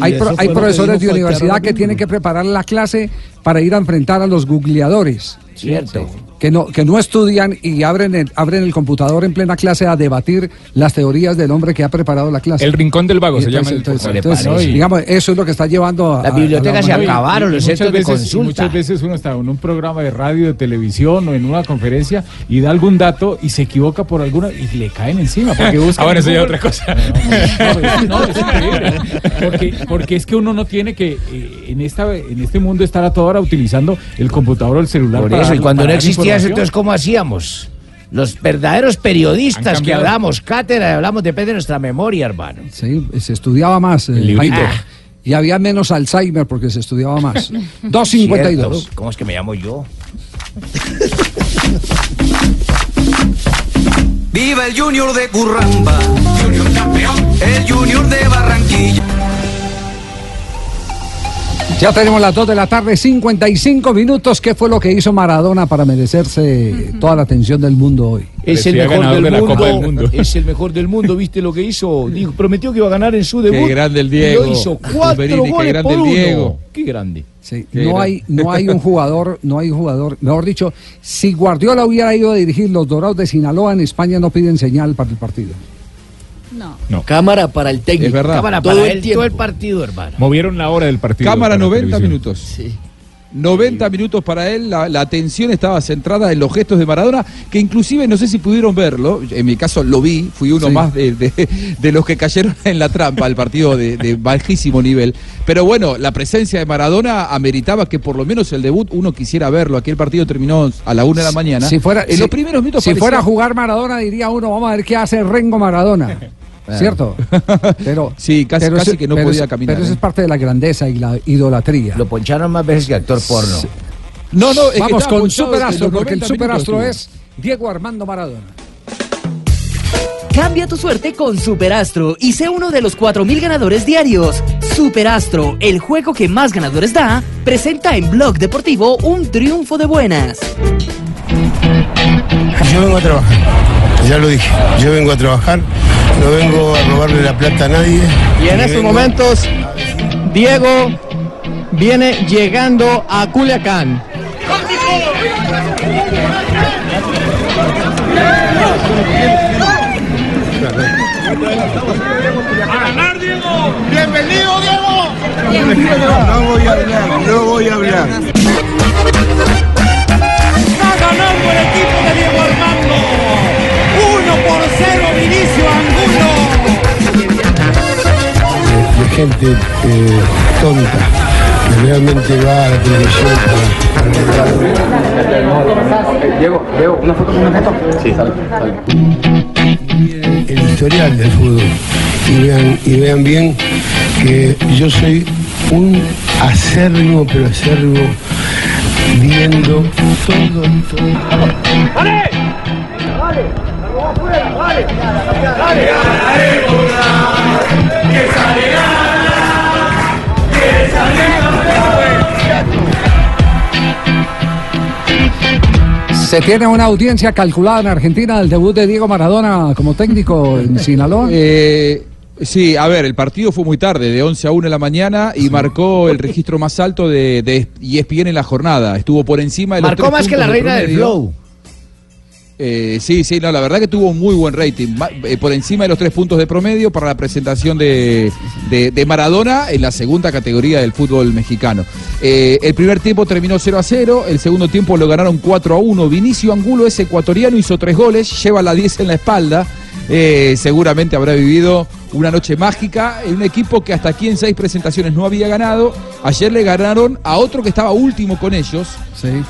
Hay, pro- hay profesores de universidad que tienen que preparar la clase para ir a enfrentar a los googleadores. Cierto. Que no, que no estudian y abren el, abren el computador en plena clase a debatir las teorías del hombre que ha preparado la clase. El rincón del vago Y se llama el entonces, digamos, eso es lo que está llevando a. Las bibliotecas se acabaron, los muchas centros de veces, consulta. muchas veces uno está en un programa de radio, de televisión o en una conferencia y da algún dato y se equivoca por alguna y le caen encima. Porque buscan (laughs) Ah, en eso ya otra cosa. No, (laughs) no, es increíble. Porque, porque es que uno no tiene que eh, en esta en este mundo estar a toda hora utilizando el computador o el celular. Por para eso, y cuando no existía entonces, ¿cómo hacíamos? Los verdaderos periodistas que hablamos cátedra, hablamos, depende de nuestra memoria, hermano. Sí, se estudiaba más. eh, librito. Jaime. Y había menos Alzheimer porque se estudiaba más. 2.52. (laughs) Cierto. ¿Cómo es que me llamo yo? Viva el Junior de Curramba, Junior campeón, el Junior de Barranquilla. Ya tenemos las 2 de la tarde, 55 minutos. ¿Qué fue lo que hizo Maradona para merecerse toda la atención del mundo hoy? Es el mejor del de la mundo, Copa del Mundo. Es el mejor del mundo, ¿viste lo que hizo? Dijo, prometió que iba a ganar en su debut. grande el y Diego. lo hizo cuatro Tumberini, qué goles grande por el uno. Diego. Qué grande. Sí, Qué no gran- hay, no hay un jugador, no hay un jugador, mejor dicho, si Guardiola hubiera ido a dirigir los Dorados de Sinaloa en España no piden señal para el partido. No. Cámara para el técnico. Es verdad. Cámara Todo para el él, tiempo. todo el partido, hermano. Movieron la hora del partido. Cámara para la 90 televisión. minutos. Sí. 90 minutos para él, la, la atención estaba centrada en los gestos de Maradona, que inclusive no sé si pudieron verlo, en mi caso lo vi, fui uno Sí. más de, de- de los que cayeron en la trampa al partido de, de bajísimo nivel. Pero bueno, la presencia de Maradona ameritaba que por lo menos el debut uno quisiera verlo. Aquel partido terminó a la una de la mañana. Si fuera, en si- los primeros minutos si parecía- fuera a jugar Maradona diría uno, vamos a ver qué hace Rengo Maradona. (laughs) ¿Cierto? (laughs) Pero, Sí, casi- pero casi eso- que no pero podía caminar, Pero eso ¿eh? es parte de la grandeza y la idolatría. Lo poncharon más veces que actor porno. No, no, es Vamos con Superastro, porque el 90 Superastro es Diego Armando Maradona. Cambia tu suerte con Superastro y sé uno de los 4.000 ganadores diarios. Superastro, el juego que más ganadores da, presenta en Blog Deportivo un triunfo de buenas. Yo vengo a trabajar, ya lo dije, yo vengo a trabajar, no vengo a robarle la plata a nadie. Y en estos vengo- momentos, Diego viene llegando a Culiacán. ¡A ganar, Diego! ¡Bienvenido, Diego! No voy a hablar, no voy a hablar. Está ganando el equipo de Diego Armando. 1 por 0, Vinicio Angulo. De gente eh, tonta, que realmente va a la televisión para... Diego, Diego, una foto, una foto. Sí, sale, el historial del fútbol y vean, y vean bien que yo soy un acérrimo, pero acérrimo viendo todo, todo. ¡Vale! ¡Vale! ¿Se tiene una audiencia calculada en Argentina del debut de Diego Maradona como técnico en (laughs) Sinaloa? Eh, sí, a ver, el partido fue muy tarde, de 11 a 1 de la mañana, y marcó el registro más alto de, de ESPN en la jornada. Estuvo por encima de los Marcó tres más que la reina del promedio. flow. Eh, sí, sí, no, la verdad que tuvo un muy buen rating, eh, por encima de los tres puntos de promedio para la presentación de, de- Maradona en la segunda categoría del fútbol mexicano. Eh, el primer tiempo terminó 0 a 0, el segundo tiempo lo ganaron 4 a 1. Vinicio Angulo, ese ecuatoriano, hizo tres goles, lleva la 10 en la espalda. Seguramente habrá vivido una noche mágica en un equipo que hasta aquí en seis presentaciones no había ganado. Ayer le ganaron a otro que estaba último con ellos.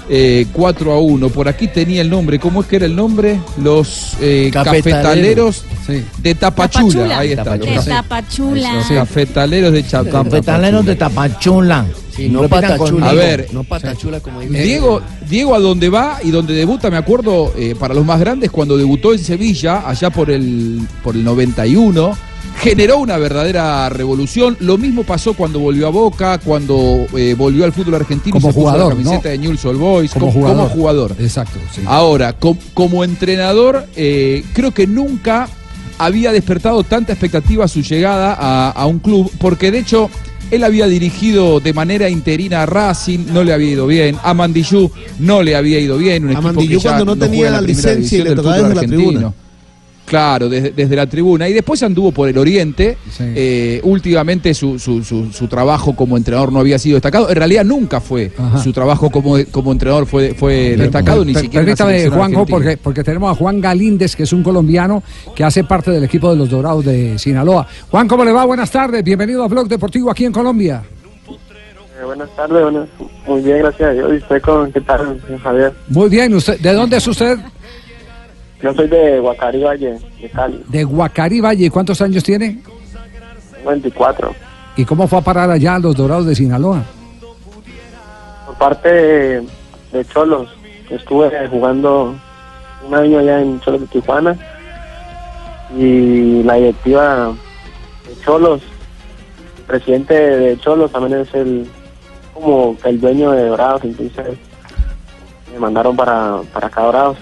eh, 4 a 1. Por aquí tenía el nombre. ¿Cómo es que era el nombre? Los eh, Cafetaleros. cafetaleros de Tapachula. Tapachula. Ahí está. De Los Tapachula. Cafetaleros de Cha- Cafetaleros de Tapachula. Sí, no Repitan patachula. A ver, No patachula como dice. Diego, Diego a donde va y donde debuta, me acuerdo, eh, para los más grandes, cuando debutó en Sevilla, allá por el, por el 91, generó una verdadera revolución. Lo mismo pasó cuando volvió a Boca, cuando eh, volvió al fútbol argentino Como y se puso jugador, la camiseta ¿no? de Newell's Old Boys, Como como, como jugador. Exacto, sí. Ahora, com- como entrenador, eh, creo que nunca había despertado tanta expectativa su llegada a, a un club, porque de hecho él había dirigido de manera interina a Racing, no le había ido bien, a Mandillú no le había ido bien, un A equipo Mandillú que ya cuando no tenía en la licencia y le tocaba desde la argentino. tribuna. Claro, desde, desde la tribuna. Y después anduvo por el Oriente. Eh, últimamente su, su- su- su trabajo como entrenador no había sido destacado. En realidad nunca fue. Ajá. Su trabajo como, como entrenador fue, fue destacado, ni Per- siquiera Permítame, Juanjo, porque, porque tenemos a Juan Galíndez, que es un colombiano que hace parte del equipo de los Dorados de Sinaloa. Juan, ¿cómo le va? Buenas tardes. Bienvenido a Blog Deportivo aquí en Colombia. Eh, buenas tardes, buenas- muy bien, gracias a Dios. ¿Y usted con qué tal, Javier? Muy bien. Usted, ¿De dónde es usted? Yo soy de Guacarí Valle, de Cali, De Guacarí Valle. ¿Cuántos años tiene? 24. ¿Y cómo fue a parar allá a los Dorados de Sinaloa? Por parte de, de Cholos, estuve jugando un año allá en Cholos de Tijuana y la directiva de Cholos, el presidente de Cholos también es el como el dueño de Dorados, entonces me mandaron para, para acá Dorados.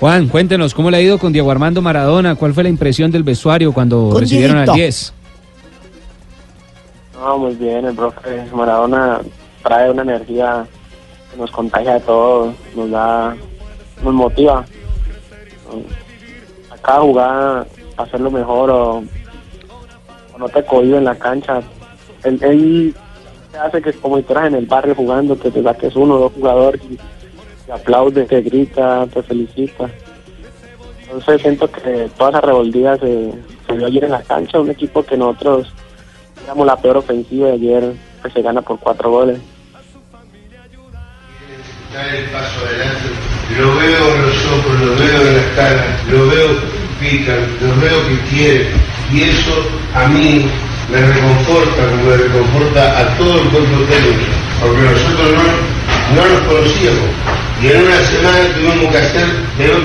Juan, cuéntenos, ¿cómo le ha ido con Diego Armando Maradona? ¿Cuál fue la impresión del vestuario cuando Con recibieron al Dieguito. 10? No, muy bien, el profe Maradona trae una energía que nos contagia de todo, nos da, nos motiva. A cada jugada, hacerlo mejor o, o no te cohibe en la cancha. Él, él te hace que como si estuvieras en el barrio jugando, que te saques uno o dos jugadores y te aplaude, te grita, te felicita. Entonces siento que toda esa rebeldía se, se vio ayer en la cancha, un equipo que nosotros éramos la peor ofensiva y ayer pues, se gana por cuatro goles. dar el paso adelante. Lo veo en los ojos, lo veo en las caras, lo veo que pican, lo veo que quieren. Y eso a mí me reconforta, le reconforta a todo el cuerpo técnico, porque nosotros no, no nos conocíamos. Y en una semana tuvimos que hacer,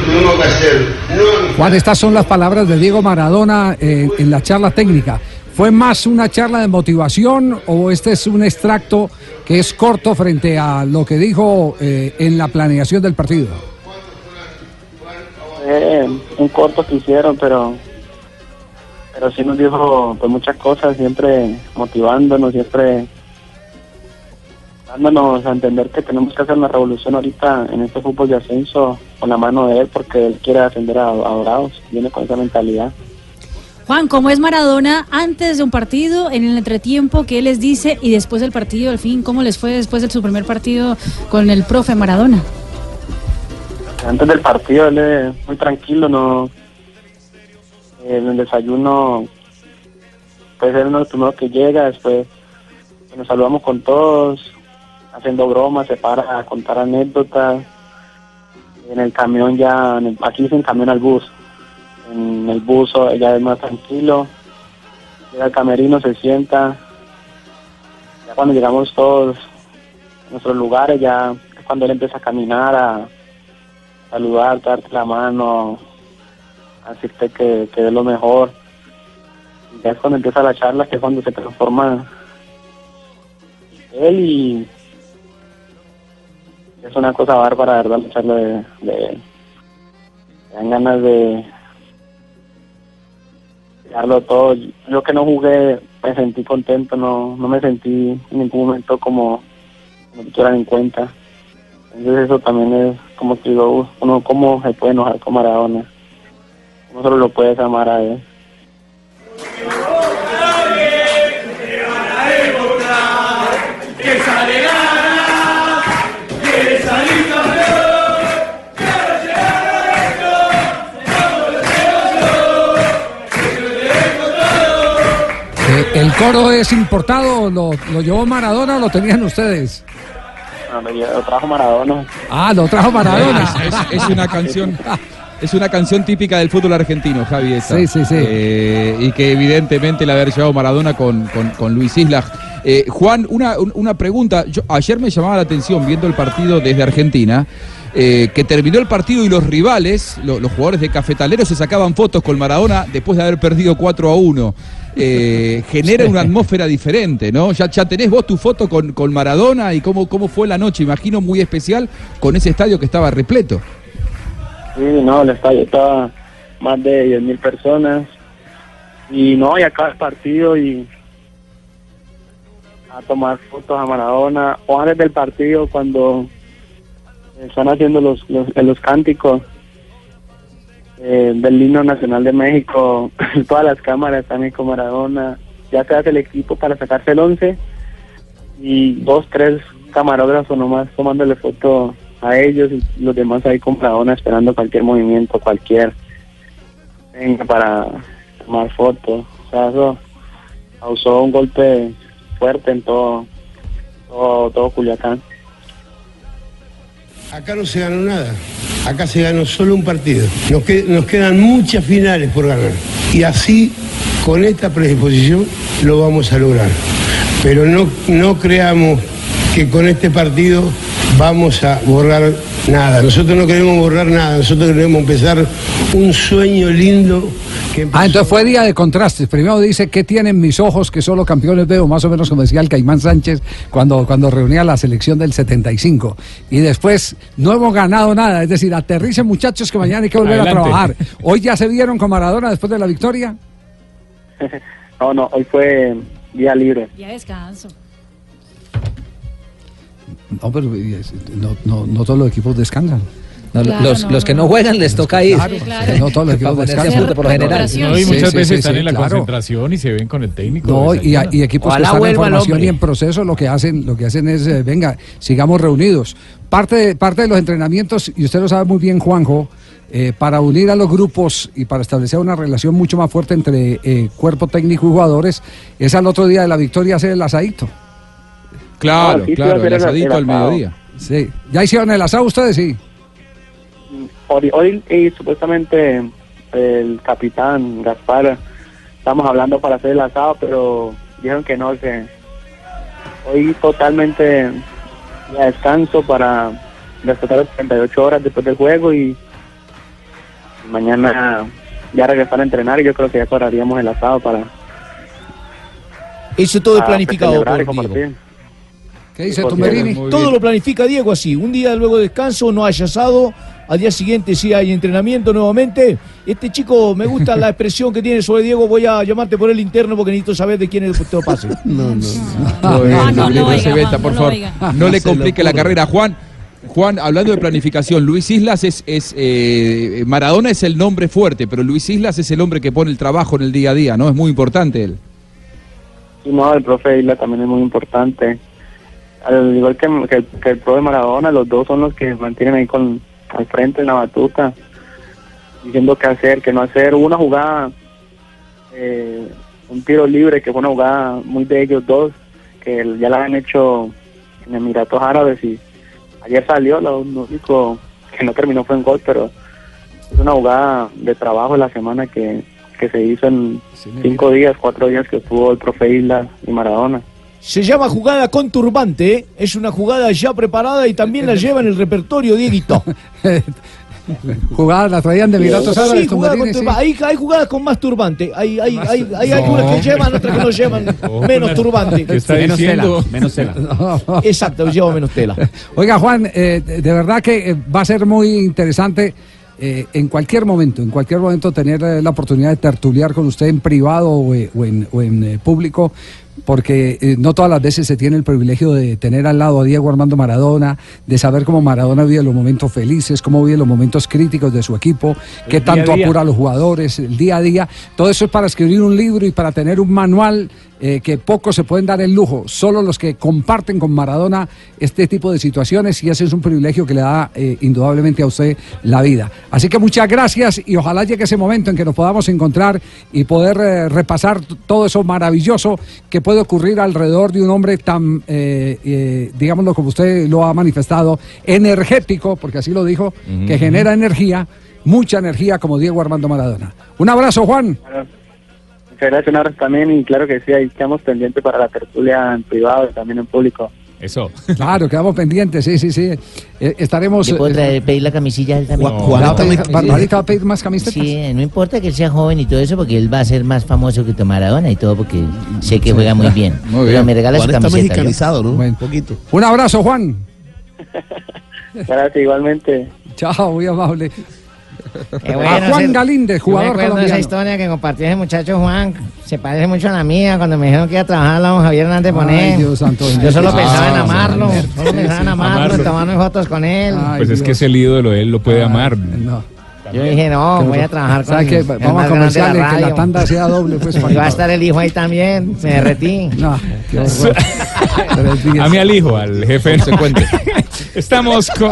tuvimos que hacer, no Juan, estas son las palabras de Diego Maradona eh, en la charla técnica. ¿Fue más una charla de motivación o este es un extracto que es corto frente a lo que dijo eh, en la planeación del partido? Eh, un corto que hicieron, pero pero sí nos dijo pues muchas cosas, siempre motivándonos, siempre dándonos a entender que tenemos que hacer una revolución ahorita en este fútbol de ascenso con la mano de él, porque él quiere ascender a, a Dorados, viene con esa mentalidad. Juan, ¿cómo es Maradona antes de un partido, en el entretiempo, qué les dice y después del partido, al fin, cómo les fue después de su primer partido con el profe Maradona? Antes del partido él es muy tranquilo, no en el desayuno pues él es uno de los primeros que llega, después nos saludamos con todos, haciendo bromas, se para a contar anécdotas. En el camión ya, en el- aquí dicen camión al bus, en el bus oh, ya es más tranquilo, llega al camerino, se sienta, ya cuando llegamos todos nuestros lugares, ya es cuando él empieza a caminar, a saludar, darte la mano, a decirte que, que es lo mejor. Ya es cuando empieza la charla, que es cuando se transforma él y es una cosa bárbara, verdad, la charla de, de dan ganas de darlo todo. Yo que no jugué, me sentí contento, no, no me sentí en ningún momento como, que tuvieran en cuenta. Entonces eso también es, como te digo, uno cómo se puede enojar con Maradona. Uno solo lo puedes amar a él. ¿El coro es importado? ¿Lo, ¿Lo llevó Maradona o lo tenían ustedes? No, llevo- lo trajo Maradona. Ah, lo trajo (laughs) Maradona. Es, es- (laughs) es una canción. Es una canción típica del fútbol argentino, Javi. esa. Sí, sí, sí. Eh, y que evidentemente la haber llevado Maradona con, con- con Luis Isla. Eh, Juan, una, un- una pregunta. Yo, ayer me llamaba la atención viendo el partido desde Argentina. eh, que terminó el partido y los rivales, lo- los jugadores de Cafetalero, se sacaban fotos con Maradona después de haber perdido 4 a 1. Eh, genera una atmósfera diferente, ¿no? Ya, ya tenés vos tu foto con, con Maradona y cómo, cómo fue la noche, imagino muy especial con ese estadio que estaba repleto. Sí, no, el estadio estaba más de 10.000 personas. Y no, y acá el partido y a tomar fotos a Maradona. O antes del partido, cuando están haciendo los, los, los cánticos eh, del himno nacional de México, (laughs) todas las cámaras ahí con Maradona. Ya se hace el equipo para sacarse el 11 y dos, tres camarógrafos nomás tomándole foto a ellos y los demás ahí con Maradona esperando cualquier movimiento, cualquier para tomar fotos. O sea, eso causó un golpe fuerte en todo, todo, todo Culiacán. Acá no se ganó nada. Acá se ganó solo un partido. Nos, que- nos quedan muchas finales por ganar. Y así, con esta predisposición, lo vamos a lograr. Pero no, no creamos que con este partido vamos a borrar nada. Nosotros no queremos borrar nada. Nosotros queremos empezar un sueño lindo que Ah, entonces fue día de contrastes. Primero dice, ¿qué tienen mis ojos que solo campeones veo? Más o menos como decía el Caimán Sánchez cuando, cuando reunía la selección del 75. Y después, no hemos ganado nada. Es decir, aterricen muchachos que mañana hay que volver Adelante. a trabajar. (laughs) ¿Hoy ya se vieron con Maradona después de la victoria? (laughs) No, no, hoy fue día libre. Ya descanso. No, pero no, no, no todos los equipos descansan. No, Claro, los, no, los que no. juegan les toca ir. Sí, claro. No todos los equipos descansan. por lo general. No, y muchas sí, veces sí, están sí, en la claro. concentración y se ven con el técnico. No, y, equipos Ojalá que están en formación y en proceso lo que hacen, lo que hacen es, eh, venga, sigamos reunidos. Parte de, parte de los entrenamientos, y usted lo sabe muy bien, Juanjo, eh, para unir a los grupos y para establecer una relación mucho más fuerte entre eh, cuerpo técnico y jugadores, es al otro día de la victoria hacer el asadito. Claro, sí, claro, a el asadito al asado. mediodía. Sí. ¿Ya hicieron el asado ustedes? Sí. Hoy, hoy eh, supuestamente el capitán Gaspar, estamos hablando para hacer el asado, pero dijeron que no, que hoy totalmente ya descanso para las 38 horas después del juego y mañana ya regresar a entrenar y yo creo que ya cuadraríamos el asado para Eso todo es Ah, planificado celebrar y por. ¿Qué dice Tumberini? Todo bien. lo planifica Diego así. Un día luego de descanso no hay asado. Al día siguiente sí hay entrenamiento nuevamente. Este chico, me gusta la expresión que tiene sobre Diego. Voy a llamarte por el interno porque necesito saber de quién es el todo pase. No, no. No, no, no no se oiga, veta, Juan, por no favor. le complique la carrera. Juan, Juan, hablando de planificación, Luis Islas es, es eh, Maradona es el nombre fuerte, pero Luis Islas es el hombre que pone el trabajo en el día a día, ¿no? Es muy importante él. Y no, el profe Isla también es muy importante. Al igual que, que, el- que el profe Maradona, los dos son los que mantienen ahí con al frente en la batuta, diciendo qué hacer, qué no hacer. Hubo una jugada, eh, un tiro libre, que fue una jugada muy de ellos dos, que ya la han hecho en Emiratos Árabes y ayer salió, lo, lo único que no terminó fue en gol, pero es una jugada de trabajo de la semana que, que se hizo en cinco días, cuatro días que estuvo el profe Isla y Maradona. Se llama jugada con turbante, ¿eh? es una jugada ya preparada y también la lleva en el repertorio, Dieguito. (laughs) Jugadas la traían de Emiratos Sí, Árabes, jugada con sí. hay, hay jugadas con más turbante. Hay, hay, hay, hay No. algunas que llevan, otras que no llevan (laughs) menos turbante. ¿Qué está Menos diciendo? tela, menos tela. (laughs) Exacto, lleva menos tela. Oiga, Juan, eh, de verdad que eh, va a ser muy interesante eh, en cualquier momento, en cualquier momento tener la oportunidad de tertuliar con usted en privado o, o en, o en, eh, público, porque eh, no todas las veces se tiene el privilegio de tener al lado a Diego Armando Maradona, de saber cómo Maradona vive los momentos felices, cómo vive los momentos críticos de su equipo, qué día a tanto apura a los jugadores, el día a día. Todo eso es para escribir un libro y para tener un manual eh, que pocos se pueden dar el lujo, solo los que comparten con Maradona este tipo de situaciones y ese es un privilegio que le da eh, indudablemente a usted la vida. Así que muchas gracias y ojalá llegue ese momento en que nos podamos encontrar y poder eh, repasar todo eso maravilloso que puede ocurrir alrededor de un hombre tan, eh, eh, digámoslo como usted lo ha manifestado, energético, porque así lo dijo, que genera energía, mucha energía como Diego Armando Maradona. Un abrazo, Juan. Muchas gracias, un abrazo también y claro que sí, ahí estamos pendientes para la tertulia en privado y también en público. Eso. Claro, quedamos pendientes, sí, sí, sí. Eh, estaremos. ¿Le puedo eh, traer- pedir la camisilla él también? Barbarita- Barbarita va a pedir más camisetas. Sí, no importa que él sea joven y todo eso, porque él va a ser más famoso que Maradona y todo, porque sé que juega muy (laughs) bien. Muy Pero bien. me regala su Juan está camiseta. ¿no? Bueno. Un poquito. Un abrazo, Juan. (laughs) Gracias, igualmente. Chao, muy amable. (laughs) Qué a Juan ese- Galíndez, Yo jugador de esa historia que compartió ese muchacho Juan. Se parece mucho a la mía cuando me dijeron que iba a trabajar a don Javier Hernández Bonet. Yo solo Ah, pensaba en amarlo. sí, Solo pensaba en amarlo, Amarlo. en tomarme fotos con él. Pues es que es el ídolo, él lo puede amar. Yo dije, no, voy a trabajar con el Vamos a comerciales, la que la tanda sea doble. Pues, (laughs) Y va a estar el hijo ahí también. Me derretí. (laughs) No. A mí al hijo, al jefe. Estamos con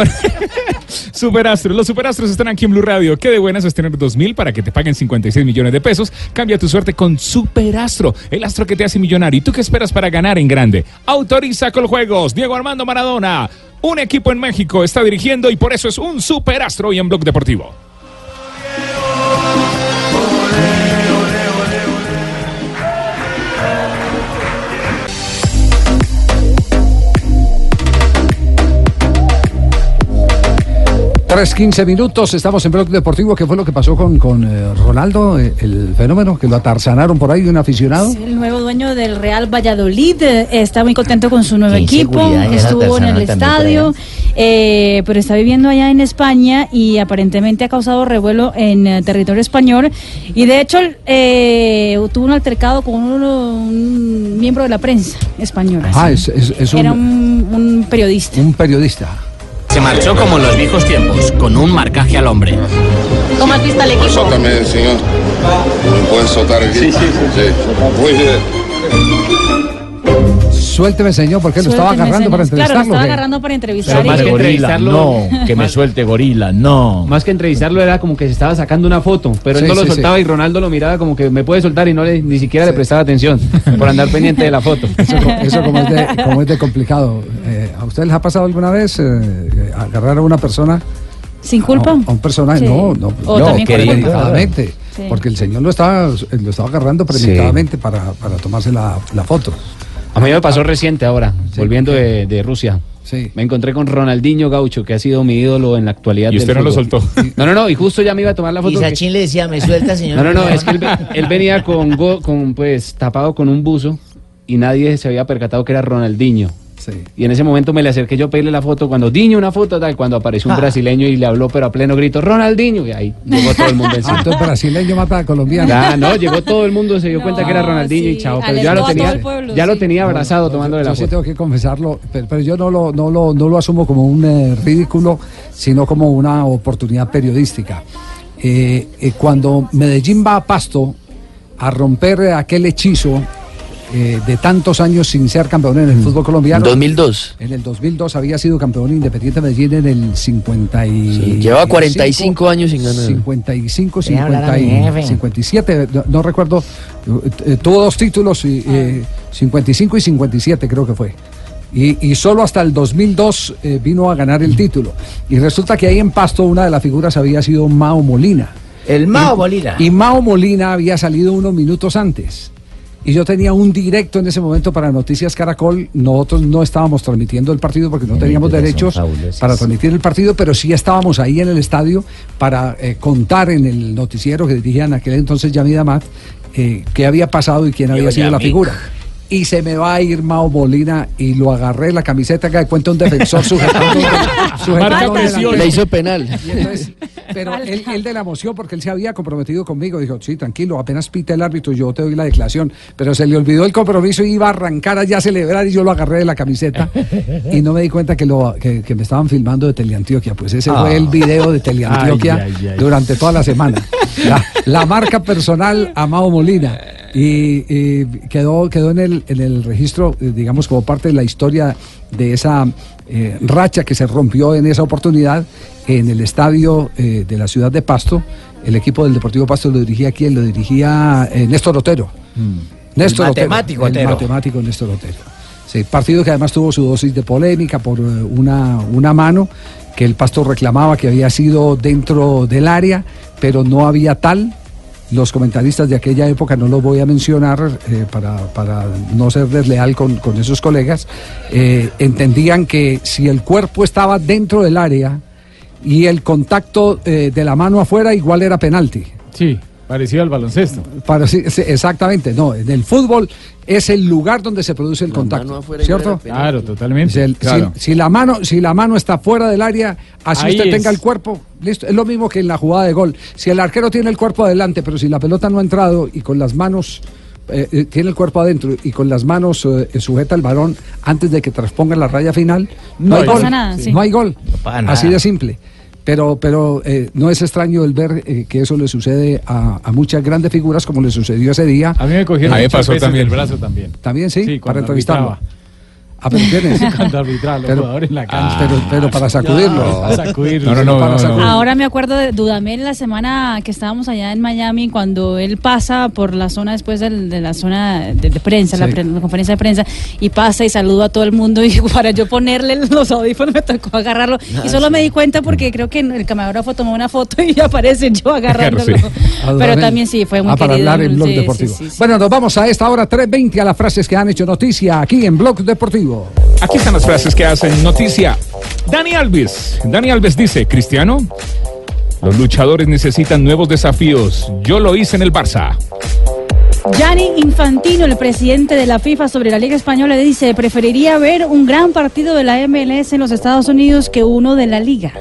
Superastros. Los Superastros están aquí en Blue Radio. Qué de buenas es tener 2000 para que te paguen 56 millones de pesos. Cambia tu suerte con Superastro, el astro que te hace millonario. ¿Y tú qué esperas para ganar en grande? Autoriza con juegos. Diego Armando Maradona. Un equipo en México está dirigiendo y por eso es un Superastro hoy en Blog Deportivo. Tres, 15 minutos, estamos en Blog Deportivo. ¿Qué fue lo que pasó con, con eh, Ronaldo, eh, el fenómeno? Que lo atarzanaron por ahí un aficionado. El nuevo dueño del Real Valladolid eh, está muy contento con su nuevo Qué equipo, estuvo en el estadio, eh, pero está viviendo allá en España y aparentemente ha causado revuelo en eh, territorio español y de hecho eh, tuvo un altercado con uno- un miembro de la prensa española. Ah, sí. es, es- es Era un, un, un periodista. un periodista. Se marchó como en los viejos tiempos, con un marcaje al hombre. ¿Cómo has visto al equipo? Sótame, señor. ¿Me puedes soltar aquí? Sí, sí, sí. Muy bien. Suélteme, señor, porque lo estaba agarrando para señor. Claro, lo entrevistarlo. estaba ¿qué? agarrando para entrevistar. Pero más que entrevistarlo, no, que me suelte gorila, no. Más que entrevistarlo era como que se estaba sacando una foto, pero él Sí, no lo sí, soltaba sí. y Ronaldo lo miraba como que me puede soltar y no le, ni siquiera le prestaba atención por andar pendiente de la foto. Eso, eso como, es de, como es de complicado. Eh, ¿A usted les ha pasado alguna vez eh, agarrar a una persona? ¿Sin culpa? A, a un personaje, Sí. no, no, O no, también premeditadamente. Sí. Porque el señor lo estaba, lo estaba agarrando premeditadamente para, para tomarse la, la foto. A mí me pasó reciente ahora, volviendo de, de Rusia. Sí. Me encontré con Ronaldinho Gaucho, que ha sido mi ídolo en la actualidad. Y usted del no lo soltó. No, no, no, y justo ya me iba a tomar la foto. Y porque- Sachin le decía, me suelta, señor. No, no, no, es que él, ve- él venía con, go- con, pues, tapado con un buzo y nadie se había percatado que era Ronaldinho. Sí. Y en ese momento me le acerqué yo a pedirle la foto, cuando Diño una foto, tal, cuando apareció un Ah. brasileño y le habló, pero a pleno grito, Ronaldinho, y ahí llegó todo el mundo Ah, encima. entonces brasileño mata a colombiano. Ya, no, llegó todo el mundo, se dio cuenta que era Ronaldinho y chao, pero ya lo tenía, pueblo, ya lo sí. tenía abrazado tomando de yo la sí foto. tengo que confesarlo, pero, pero yo no lo, no, lo, no lo asumo como un eh, ridículo, sino como una oportunidad periodística. Eh, eh, cuando Medellín va a Pasto a romper aquel hechizo eh, de tantos años sin ser campeón en el fútbol colombiano. 2002. En el 2002 había sido campeón independiente Medellín en el 50 y... Sí, llevaba 45 años sin ganar. 55, Voy a hablar a 50 mi y jefe. 57, no, no recuerdo, eh, tuvo dos títulos, y, eh, 55 y 57 creo que fue. Y, y solo hasta el 2002 eh, vino a ganar el título. Y resulta que ahí en Pasto una de las figuras había sido Mao Molina. El Mao Y- Molina. Y Mao Molina había salido unos minutos antes. Y yo tenía un directo en ese momento para Noticias Caracol. Nosotros no estábamos transmitiendo el partido porque no teníamos derechos para transmitir el partido, pero sí estábamos ahí en el estadio para eh, contar en el noticiero que dirigía en aquel entonces Yamid Amat eh, qué había pasado y quién había Yo, sido la figura. Y se me va a ir Mao Molina y lo agarré la camiseta que cuenta un defensor sujetando, (laughs) sujetando presión. Le hizo penal. Y entonces, (laughs) pero él, él de la emoción, porque él se había comprometido conmigo, dijo, sí, tranquilo, apenas pita el árbitro, yo te doy la declaración. Pero se le olvidó el compromiso y iba a arrancar allá a celebrar y yo lo agarré de la camiseta. (laughs) y no me di cuenta que, lo, que, que me estaban filmando de Teleantioquia. Pues ese Ah. fue el video de Teleantioquia Ay, ay, ay. durante toda la semana. La, la marca personal a Mao Molina. Y, y quedó, quedó en, el, en el registro, eh, digamos, como parte de la historia de esa eh, racha que se rompió en esa oportunidad en el estadio eh, de la ciudad de Pasto. El equipo del Deportivo Pasto lo dirigía quién? Lo dirigía eh, Néstor Otero. Néstor El Otero, matemático el matemático Néstor Otero. Sí, partido que además tuvo su dosis de polémica por eh, una, una mano que el Pasto reclamaba que había sido dentro del área, pero no había tal. Los comentaristas de aquella época, no los voy a mencionar eh, para, para no ser desleal con, con esos colegas, eh, entendían que si el cuerpo estaba dentro del área y el contacto eh, de la mano afuera, igual era penalti. Sí, parecido al baloncesto. Para, sí, sí, exactamente, no. En el fútbol es el lugar donde se produce el contacto, ¿cierto? Claro, totalmente. Si, el- si- Claro. si la mano, si la mano está fuera del área, así Ahí usted es. tenga el cuerpo, listo. Es lo mismo que en la jugada de gol. Si el arquero tiene el cuerpo adelante, pero si la pelota no ha entrado y con las manos eh, eh, tiene el cuerpo adentro y con las manos eh, sujeta el balón antes de que transponga la raya final, no, No hay pasa gol. nada, sí. No hay gol. pasa nada. Así de simple. Pero, pero eh, no es extraño el ver eh, que eso le sucede a, a muchas grandes figuras como le sucedió ese día. A mí me cogieron A mí me muchas pasó veces también. el brazo también. También sí, Sí, para entrevistarlo. Ah, pero ¿quiénes? (laughs) Cuando arbitraba los Pero- jugadores en la cancha. pero, pero para sacudirlo. Para sacudirlo. No, no, no, Para. Ahora me acuerdo de Dudamel la semana que estábamos allá en Miami cuando él pasa por la zona después del- de la zona de, de prensa, la, Sí. pre- la conferencia de prensa y pasa y saluda a todo el mundo (laughs) y para yo ponerle los audífonos me tocó agarrarlo Ah, y solo me di cuenta porque creo que el camarógrafo tomó una foto y (laughs) aparece yo agarrándolo. Sí. Pero también sí, fue muy Ah, para querido. hablar en Blog Sí, sí, Deportivo. sí, sí. Bueno, nos vamos a esta hora 3.20 a las frases que han hecho noticia aquí en Blog Deportivo. Aquí están las frases que hacen noticia. Dani Alves. Dani Alves dice, Cristiano, los luchadores necesitan nuevos desafíos. Yo lo hice en el Barça. Gianni Infantino, el presidente de la FIFA sobre la Liga Española, dice, preferiría ver un gran partido de la MLS en los Estados Unidos que uno de la Liga.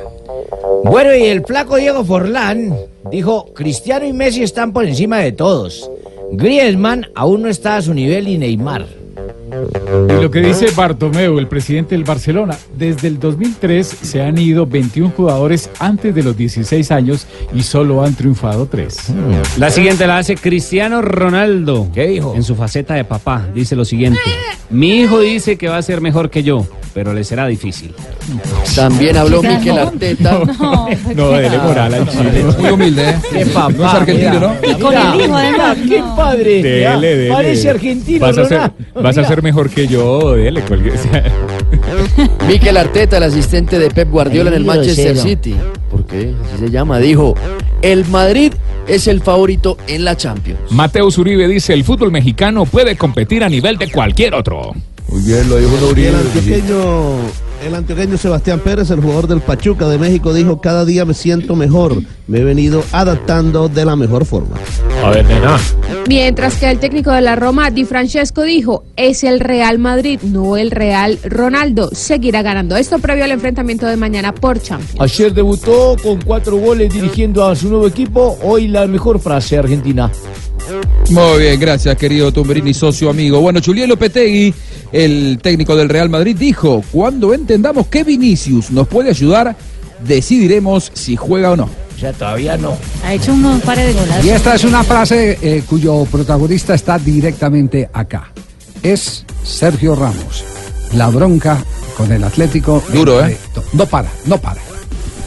Bueno, y el flaco Diego Forlán dijo, Cristiano y Messi están por encima de todos. Griezmann aún no está a su nivel y Neymar. Y lo que dice Bartomeu, el presidente del Barcelona, desde el 2003 se han ido 21 jugadores antes de los 16 años y solo han triunfado 3. La siguiente la hace Cristiano Ronaldo. ¿Qué dijo? En su faceta de papá. Dice lo siguiente. Mi hijo dice que va a ser mejor que yo, pero le será difícil. También habló Miquel no. Arteta. No, (laughs) No, dele moral al chino. Muy (laughs) humilde, ¿eh? Qué papá, No es argentino. ¿no? Y con el hijo además. ¡Qué padre! Dele, dele. Parece argentino, Vas a ser, Mejor que yo, dele. cuelgue. (laughs) Miquel Arteta, el asistente de Pep Guardiola en el Manchester. City. ¿Por qué? Así se llama. Dijo, el Madrid es el favorito en la Champions. Mateo Zuribe dice, el fútbol mexicano puede competir a nivel de cualquier otro. Muy bien, lo dijo El antioqueño, el antioqueño Sebastián Pérez, el jugador del Pachuca de México, dijo, cada día me siento mejor. Me he venido adaptando de la mejor forma. A ver, nena. Mientras que el técnico de la Roma, Di Francesco, dijo, es el Real Madrid, no el Real Ronaldo. Seguirá ganando. Esto previo al enfrentamiento de mañana por Champions. Ayer debutó con cuatro goles dirigiendo a su nuevo equipo. Hoy la mejor frase argentina. Muy bien, gracias, querido Tumberini, socio amigo. Bueno, Julián Lopetegui, el técnico del Real Madrid, dijo: Cuando entendamos que Vinicius nos puede ayudar, decidiremos si juega o no. O sea, todavía no. Ha hecho unos pares de golazos. Y esta es una frase eh, cuyo protagonista está directamente acá. Es Sergio Ramos. La bronca con el Atlético. Duro, ¿eh? No para, no para.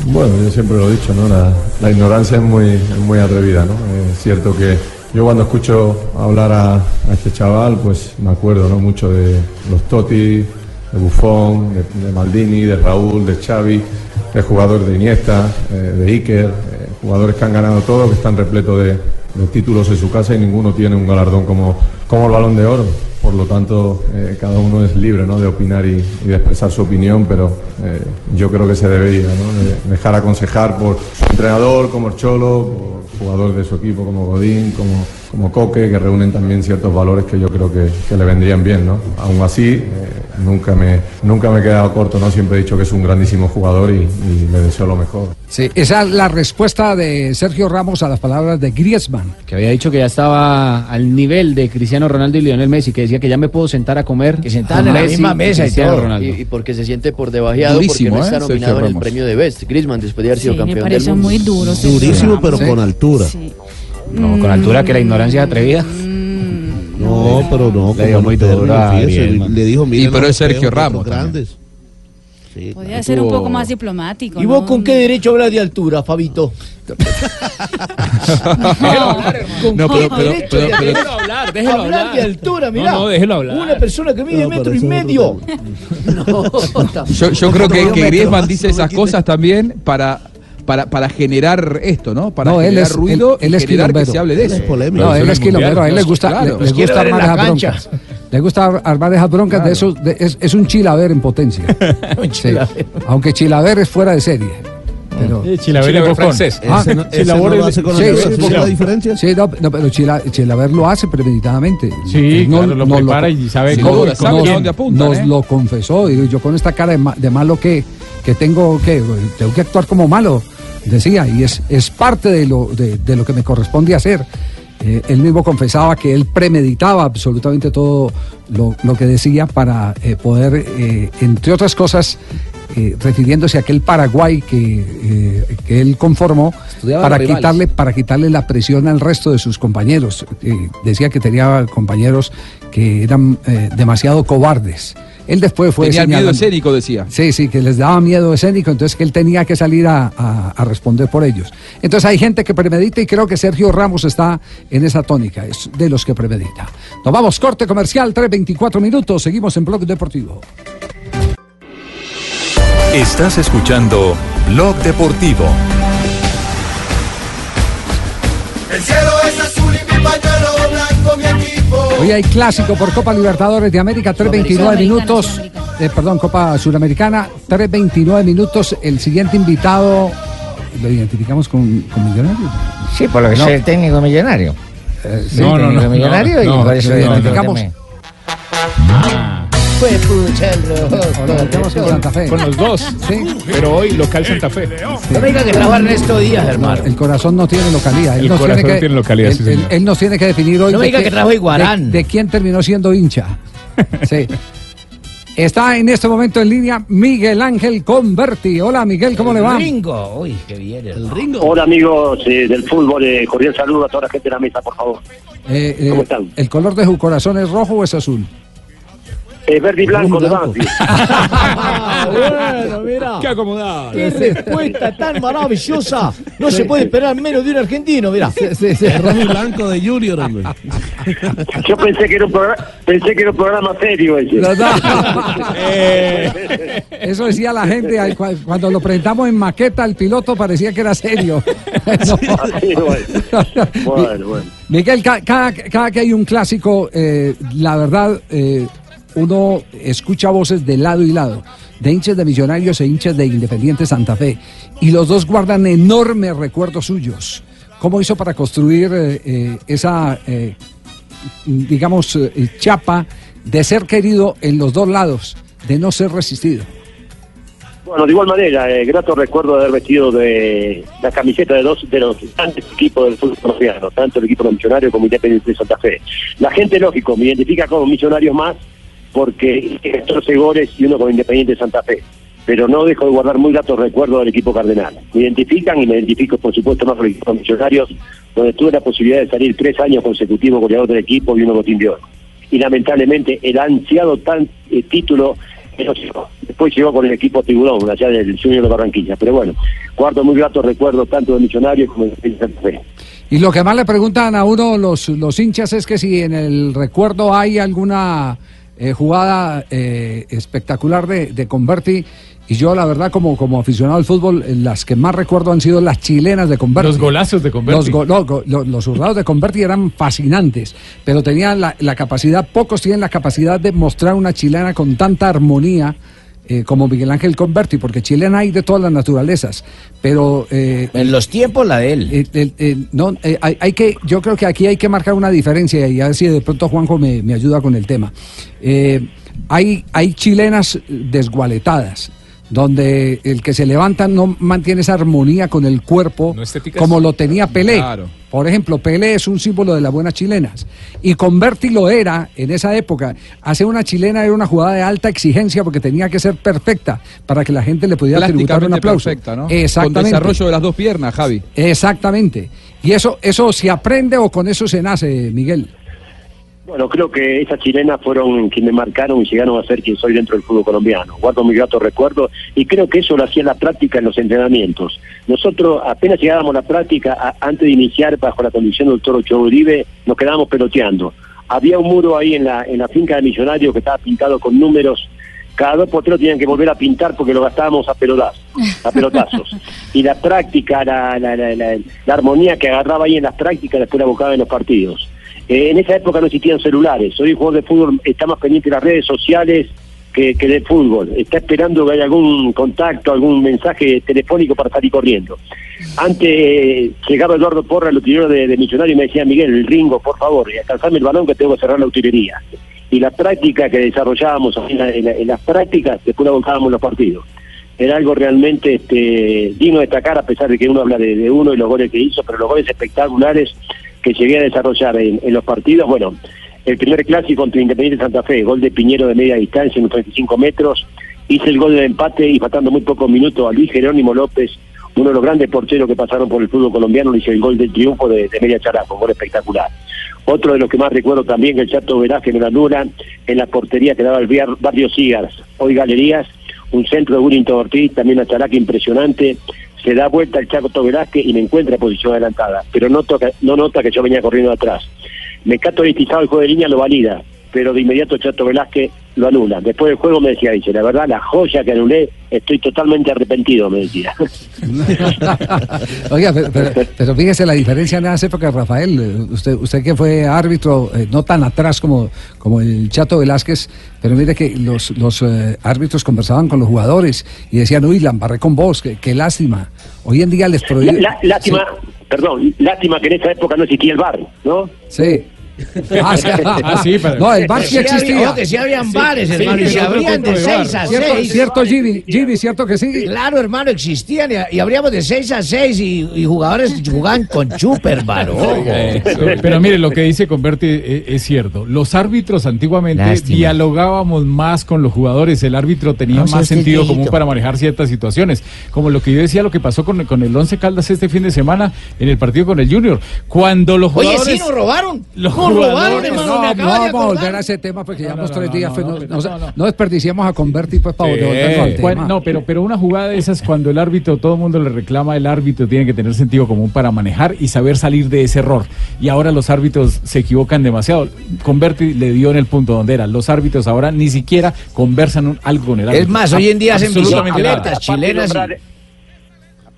Bueno, yo siempre lo he dicho, ¿no? La, la ignorancia es muy, es muy atrevida, ¿no? Es cierto que yo cuando escucho hablar a, este chaval, pues me acuerdo, ¿no? Mucho de los Totti, de Buffon, de, Maldini, de Raúl, de Xavi, de jugadores de Iniesta, eh, de Iker, eh, jugadores que han ganado todo, que están repletos de, títulos en su casa y ninguno tiene un galardón como el balón de oro. Por lo tanto, eh, cada uno es libre ¿no? de opinar y, y de expresar su opinión, pero eh, yo creo que se debería ¿no? de dejar aconsejar por su entrenador, como el Cholo, por jugadores de su equipo como Godín, como, como Coque, que reúnen también ciertos valores que yo creo que, que le vendrían bien. ¿no? Aún así, eh, nunca, me, nunca me he quedado corto, ¿no? siempre he dicho que es un grandísimo jugador y, y le deseo lo mejor. Sí, esa es la respuesta de Sergio Ramos a las palabras de Griezmann. Que había dicho que ya estaba al nivel de Cristiano Ronaldo y Lionel Messi, que decía que ya me puedo sentar a comer. Que sentaban en la misma mesa y todo. Y, y porque se siente por debajeado Durísimo, porque no está ¿eh? nominado Sergio en el premio de Best. Griezmann, después de haber sido Sí, me campeón parece del mundo. muy duro. Durísimo, pero con altura. No, con altura que la ignorancia es atrevida. No, pero no, Le dio muy duro le dijo, mira, pero es Sergio Ramos grandes. Sí, Podría ser un poco más diplomático. ¿Y ¿no? vos con qué derecho hablas de altura, Fabito? ¿Con (laughs) No, pero- pero- hablar? déjelo hablar hablar. de altura, No, mirá. no, déjelo hablar. Una persona que mide No, metro y medio. (laughs) Yo, yo creo que, que Griezmann dice esas cosas también para, para, para generar esto, ¿no? Para No, él generar es- ruido él- él y es generar que quilombero. se hable de Él eso. es polémico. No, él es kilómetro, a él le gusta, Claro. le, le gusta armar esas broncas. Le gusta ar- armar esas broncas de esos, de- es, es un chilaver en potencia. (laughs) Sí. Aunque chilaver es fuera de serie. Pero, Chilaver en francés. Ah, Ese no, ese no lo es- hace con sí, altura, sí, ¿sí sí. ve la diferencia? Sí, no, no, pero Chila- Chilaver lo hace premeditadamente. Sí, Él claro, lo prepara y sabe Sí, cómo- sabe nos- a dónde apuntan, Nos ¿eh? lo confesó, y yo con esta cara de, ma- de malo que, que tengo, que tengo que actuar como malo, decía, y es, es parte de lo, de, lo que me corresponde hacer. Eh, él mismo confesaba que él premeditaba absolutamente todo lo, lo que decía para eh, poder, eh, entre otras cosas, eh, refiriéndose a aquel Paraguay que, eh, que él conformó Estudiaba para quitarle, para quitarle la presión al resto de sus compañeros. Eh, decía que tenía compañeros que eran demasiado cobardes. Él después fue Tenía miedo escénico, decía. Sí, sí, que les daba miedo escénico, entonces que él tenía que salir a, a- a responder por ellos. Entonces hay gente que premedita y creo que Sergio Ramos está en esa tónica, es de los que premedita. Nos vamos, corte comercial, 3.24 minutos, seguimos en Blog Deportivo. Estás escuchando Blog Deportivo. El cielo es azul y mi pañuelo blanco, mi equipo. Hoy hay clásico por Copa Libertadores de América, 3.29 minutos, eh, perdón, Copa Suramericana, 3.29 minutos, el siguiente invitado, ¿lo identificamos con, con Millonarios? Sí, por lo que No. soy el técnico millonario. Eh, Sí, técnico millonario y por eso lo no identificamos. Fue con Santa Fe. Con los dos. Sí. Pero hoy local Santa Fe. No me diga que trabaja Ernesto Díaz, hermano. El corazón no tiene localidad. Él El nos corazón tiene no que, tiene localidad, él, sí, señor. él- él nos tiene que definir hoy. No me diga qué- que trajo Iguarán. De, de quién terminó siendo hincha. (laughs) Sí. Está en este momento en línea Miguel Ángel Converti. Hola Miguel, ¿cómo le va? Ringo. Uy, qué bien. El Ringo. Hola amigos eh, del fútbol, eh, cordial saludo a toda la gente de la mesa, por favor. Eh, eh, ¿Cómo están? ¿El color de su corazón es rojo o es azul? Eh, verde y blanco de. Banfield. (laughs) Bueno, mira. Qué acomodado. Qué respuesta tan maravillosa. No se puede esperar menos de un argentino, mira. El rojo y blanco de Junior, hombre. (laughs) Yo pensé que era un programa, pensé que era un programa serio ese. No, no. (laughs) Eso decía la gente cuando lo presentamos en maqueta, el piloto parecía que era serio. No. Bueno. Bueno, bueno. Miguel, ca- cada, cada que hay un clásico, eh, la verdad, eh, uno escucha voces de lado y lado, de hinchas de Millonarios e hinchas de Independiente Santa Fe, y los dos guardan enormes recuerdos suyos. ¿Cómo hizo para construir eh, eh, esa, eh, digamos, chapa de ser querido en los dos lados, de no ser resistido? Bueno, de igual manera, grato recuerdo de haber vestido de la camiseta de dos de los grandes equipos del fútbol colombiano, tanto el equipo de Millonario como Independiente de Santa Fe. La gente, lógico, me identifica como Millonarios más porque hice 14 goles y uno con Independiente de Santa Fe. Pero no dejo de guardar muy gratos recuerdos del equipo cardenal. Me identifican y me identifico, por supuesto, más con el equipo Millonarios, donde tuve la posibilidad de salir tres años consecutivos goleador del equipo y uno botín de. Y lamentablemente el ansiado tan eh, título llegó. Después llegó con el equipo Tiburón, allá del Junior de Barranquilla. Pero bueno, guardo muy gratos recuerdos tanto de Millonarios como de Santa Fe. Y lo que más le preguntan a uno los, los hinchas es que si en el recuerdo hay alguna eh, jugada eh, espectacular de, de Converti Y yo, la verdad, como, como aficionado al fútbol, eh, las que más recuerdo han sido las chilenas de Converti. Los golazos de Converti. Los, go- no, go- lo- los zurdados de Converti eran fascinantes, pero tenían la, la capacidad, pocos tienen la capacidad de mostrar una chilena con tanta armonía. Eh, como Miguel Ángel Converti, porque chilena hay de todas las naturalezas, pero en los tiempos la de él. no, eh, hay, hay que, yo creo que aquí hay que marcar una diferencia y a ver si de pronto Juanjo me, me ayuda con el tema. Eh, hay, hay chilenas desgualetadas, donde el que se levanta no mantiene esa armonía con el cuerpo como lo tenía Pelé. Claro. Por ejemplo, Pelé es un símbolo de las buenas chilenas. Y Converti lo era en esa época. Hacer una chilena era una jugada de alta exigencia porque tenía que ser perfecta para que la gente le pudiera tributar un aplauso. perfecta, ¿no? Exactamente. Con desarrollo de las dos piernas, Javi. Exactamente. Y eso, eso se aprende o con eso se nace, Miguel. Bueno, creo que esas chilenas fueron quienes me marcaron y llegaron a ser quien soy dentro del fútbol colombiano. Guardo mi grato recuerdo y creo que eso lo hacía en la práctica en los entrenamientos. Nosotros apenas llegábamos a la práctica, a- antes de iniciar bajo la condición del doctor Ochoa Uribe, nos quedábamos peloteando. Había un muro ahí en la, en la finca de Millonarios que estaba pintado con números. Cada dos por tres tenían que volver a pintar porque lo gastábamos a pelotazos. A pelotazos. (laughs) y la práctica, la, la, la, la- la armonía que agarraba ahí en las prácticas, después la buscaba en los partidos. Eh, en esa época no existían celulares. Hoy el jugador de fútbol está más pendiente de las redes sociales que, que del fútbol. Está esperando que haya algún contacto, algún mensaje telefónico para salir corriendo. Antes eh, llegaba Eduardo Porra, el utilero de, de Millonario, y me decía, Miguel, el ringo, por favor, alcanzame el balón que tengo que cerrar la utilería. Y la práctica que desarrollábamos en, la- en la- en las prácticas, después la los partidos. Era algo realmente este, digno de destacar, a pesar de que uno habla de, de uno y los goles que hizo, pero los goles espectaculares que llegué a desarrollar en, en los partidos, bueno, el primer clásico contra Independiente Santa Fe, gol de Piñero de media distancia en unos 35 metros, hice el gol de empate y faltando muy pocos minutos a Luis Jerónimo López, uno de los grandes porteros que pasaron por el fútbol colombiano, le hice el gol del triunfo de, media characo, un gol espectacular. Otro de los que más recuerdo también el Chato Velázquez me la anula en la portería que daba el barrio Cigars, hoy Galerías, un centro de Willington Ortiz, también una characa impresionante, se da vuelta el Chato Velázquez y me encuentra en posición adelantada, pero no, toca, no nota que yo venía corriendo atrás. Me cato elitizado el juego de línea, lo valida, pero de inmediato Chato Velázquez lo anula. Después del juego me decía, dice, la verdad, la joya que anulé, estoy totalmente arrepentido, me decía. (laughs) Oiga, pero, pero- pero fíjese la diferencia en esa época, Rafael. Usted, usted que fue árbitro, eh, no tan atrás como, como el Chato Velázquez, pero mire que los, los eh, árbitros conversaban con los jugadores y decían, uy, la embarré con vos, qué, qué lástima. Hoy en día les prohíben. lástima, perdón, lástima que en esa época no existía el bar, ¿no? Sí. (laughs) Ah, sí, Ah, sí, pero- No, el bar sí existía. que sí habían bares, sí, hermano, y se abrían de de bar. 6 a Cierto, 6. cierto Jimmy, Jimmy, cierto que sí. Claro, hermano, existían y, y abríamos de 6 a 6 y, y jugadores jugaban con chuper, hermano. Eh, pero mire, lo que dice Converti es, es cierto. Los árbitros antiguamente Lástima. dialogábamos más con los jugadores. El árbitro tenía No, más sentido común para manejar ciertas situaciones. Como lo que yo decía, lo que pasó con, con el Once Caldas este fin de semana en el partido con el Junior. Cuando los Oye, jugadores... sí, nos robaron. Los jugadores, hermano, No, no vamos a volver a ese tema porque llevamos no, tres no, días. no, no, no, pero no, no, no, no, no, no. desperdiciamos a Converti pues, para devolvernos al tema. no, pero, pero una jugada de esas cuando el árbitro, todo el mundo le reclama, el árbitro tiene que tener sentido común para manejar y saber salir de ese error. Y ahora los árbitros se equivocan demasiado. Converti le dio en el punto donde era. Los árbitros ahora ni siquiera conversan un- algo con el árbitro. Es más, hoy en día hacen bicicletas chilenas. y-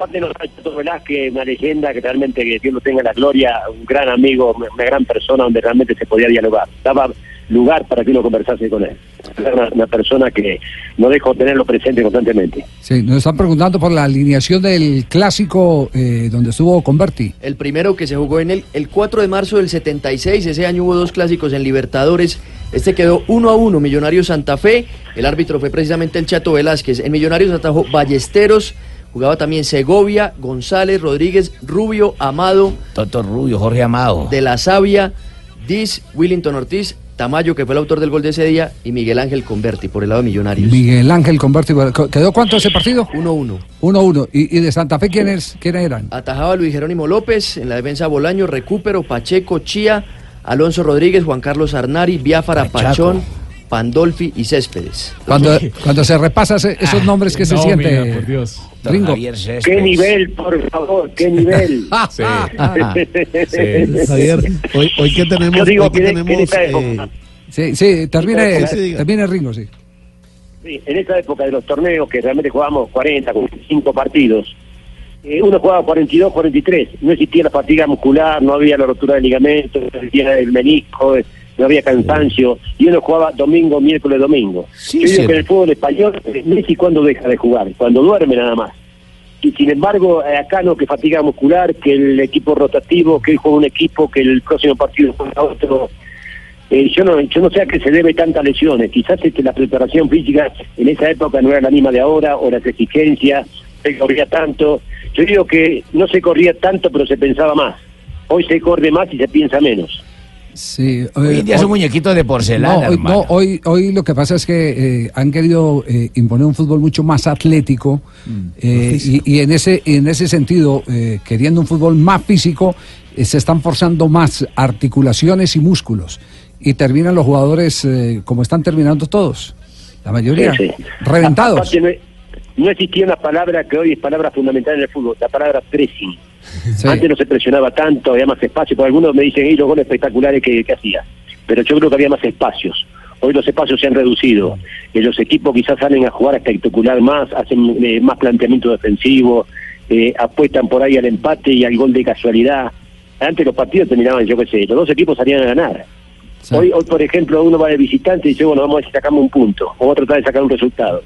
Aparte de los Chato Velázquez, una leyenda que realmente que Dios lo tenga en la gloria, un gran amigo, una gran persona donde realmente se podía dialogar. Daba lugar para que uno conversase con él. Era una, una persona que no dejó tenerlo presente constantemente. Sí, nos están preguntando por la alineación del clásico eh, donde estuvo Converti. El primero que se jugó en el, el 4 de marzo del 76, ese año hubo dos clásicos en Libertadores. Este quedó 1 a 1, Millonarios Santa Fe. El árbitro fue precisamente el Chato Velázquez. En Millonarios atajó Ballesteros, jugaba también Segovia, González, Rodríguez, Rubio, Amado, Toto Rubio, Jorge Amado. De la Sabia, Diz, Willington Ortiz, Tamayo, que fue el autor del gol de ese día, y Miguel Ángel Converti por el lado de Millonarios. Miguel Ángel Converti. ¿Quedó cuánto ese partido? 1-1. 1-1. ¿Y, y de Santa Fe quiénes, quiénes eran? Atajaba Luis Jerónimo López, en la defensa Bolaño, Recupero, Pacheco, Chía, Alonso Rodríguez, Juan Carlos Arnari, Biafara. Pachón, Pandolfi y Céspedes. Cuando, (laughs) cuando se repasa ese- esos nombres que se no, siente. mira, por Dios. Ringo. ¿Qué nivel, por favor? ¿Qué nivel? (laughs) (laughs) Sí. Javier, hoy, hoy que tenemos, Yo digo hoy que tenemos esta eh. Sí, sí, termine, Sí, termine Ringo, sí. Sí, en esa época de los torneos que realmente jugábamos 40, 45 partidos, eh, uno jugaba 42, 43, no existía la fatiga muscular, no había la rotura de ligamento, no existía el menisco, eh, no había cansancio, y uno jugaba domingo, miércoles, domingo. Yo digo que en el fútbol español, eh, Messi cuando deja de jugar, cuando duerme nada más. Y sin embargo, eh, acá no, que fatiga muscular, que el equipo rotativo, que él juega un equipo, que el próximo partido juega otro. Eh, yo no yo no sé a qué se debe tantas lesiones. Quizás es que la preparación física en esa época no era la misma de ahora, o las exigencias, se corría tanto. Yo digo que no se corría tanto, pero se pensaba más. Hoy se corre más y se piensa menos. Sí, Hoy en día son muñequitos de porcelana, No, hoy, no, hoy, hoy lo que pasa es que eh, han querido eh, imponer un fútbol mucho más atlético eh, y, y en ese en ese sentido, eh, queriendo un fútbol más físico, eh, se están forzando más articulaciones y músculos y terminan los jugadores eh, como están terminando todos, la mayoría Sí, sí. reventados. No, no existía una palabra que hoy es palabra fundamental en el fútbol, la palabra pressing. Antes no se presionaba tanto, había más espacio. Por algunos me dicen, y los goles espectaculares que, que hacía. Pero yo creo que había más espacios. Hoy los espacios se han reducido. Eh, los equipos quizás salen a jugar espectacular más, hacen eh, más planteamiento defensivo, eh, apuestan por ahí al empate y al gol de casualidad. Antes los partidos terminaban, yo qué sé, los dos equipos salían a ganar. Hoy, hoy, por ejemplo, uno va de visitante y dice, bueno, vamos a ver si sacamos un punto, o va a tratar de sacar un resultado.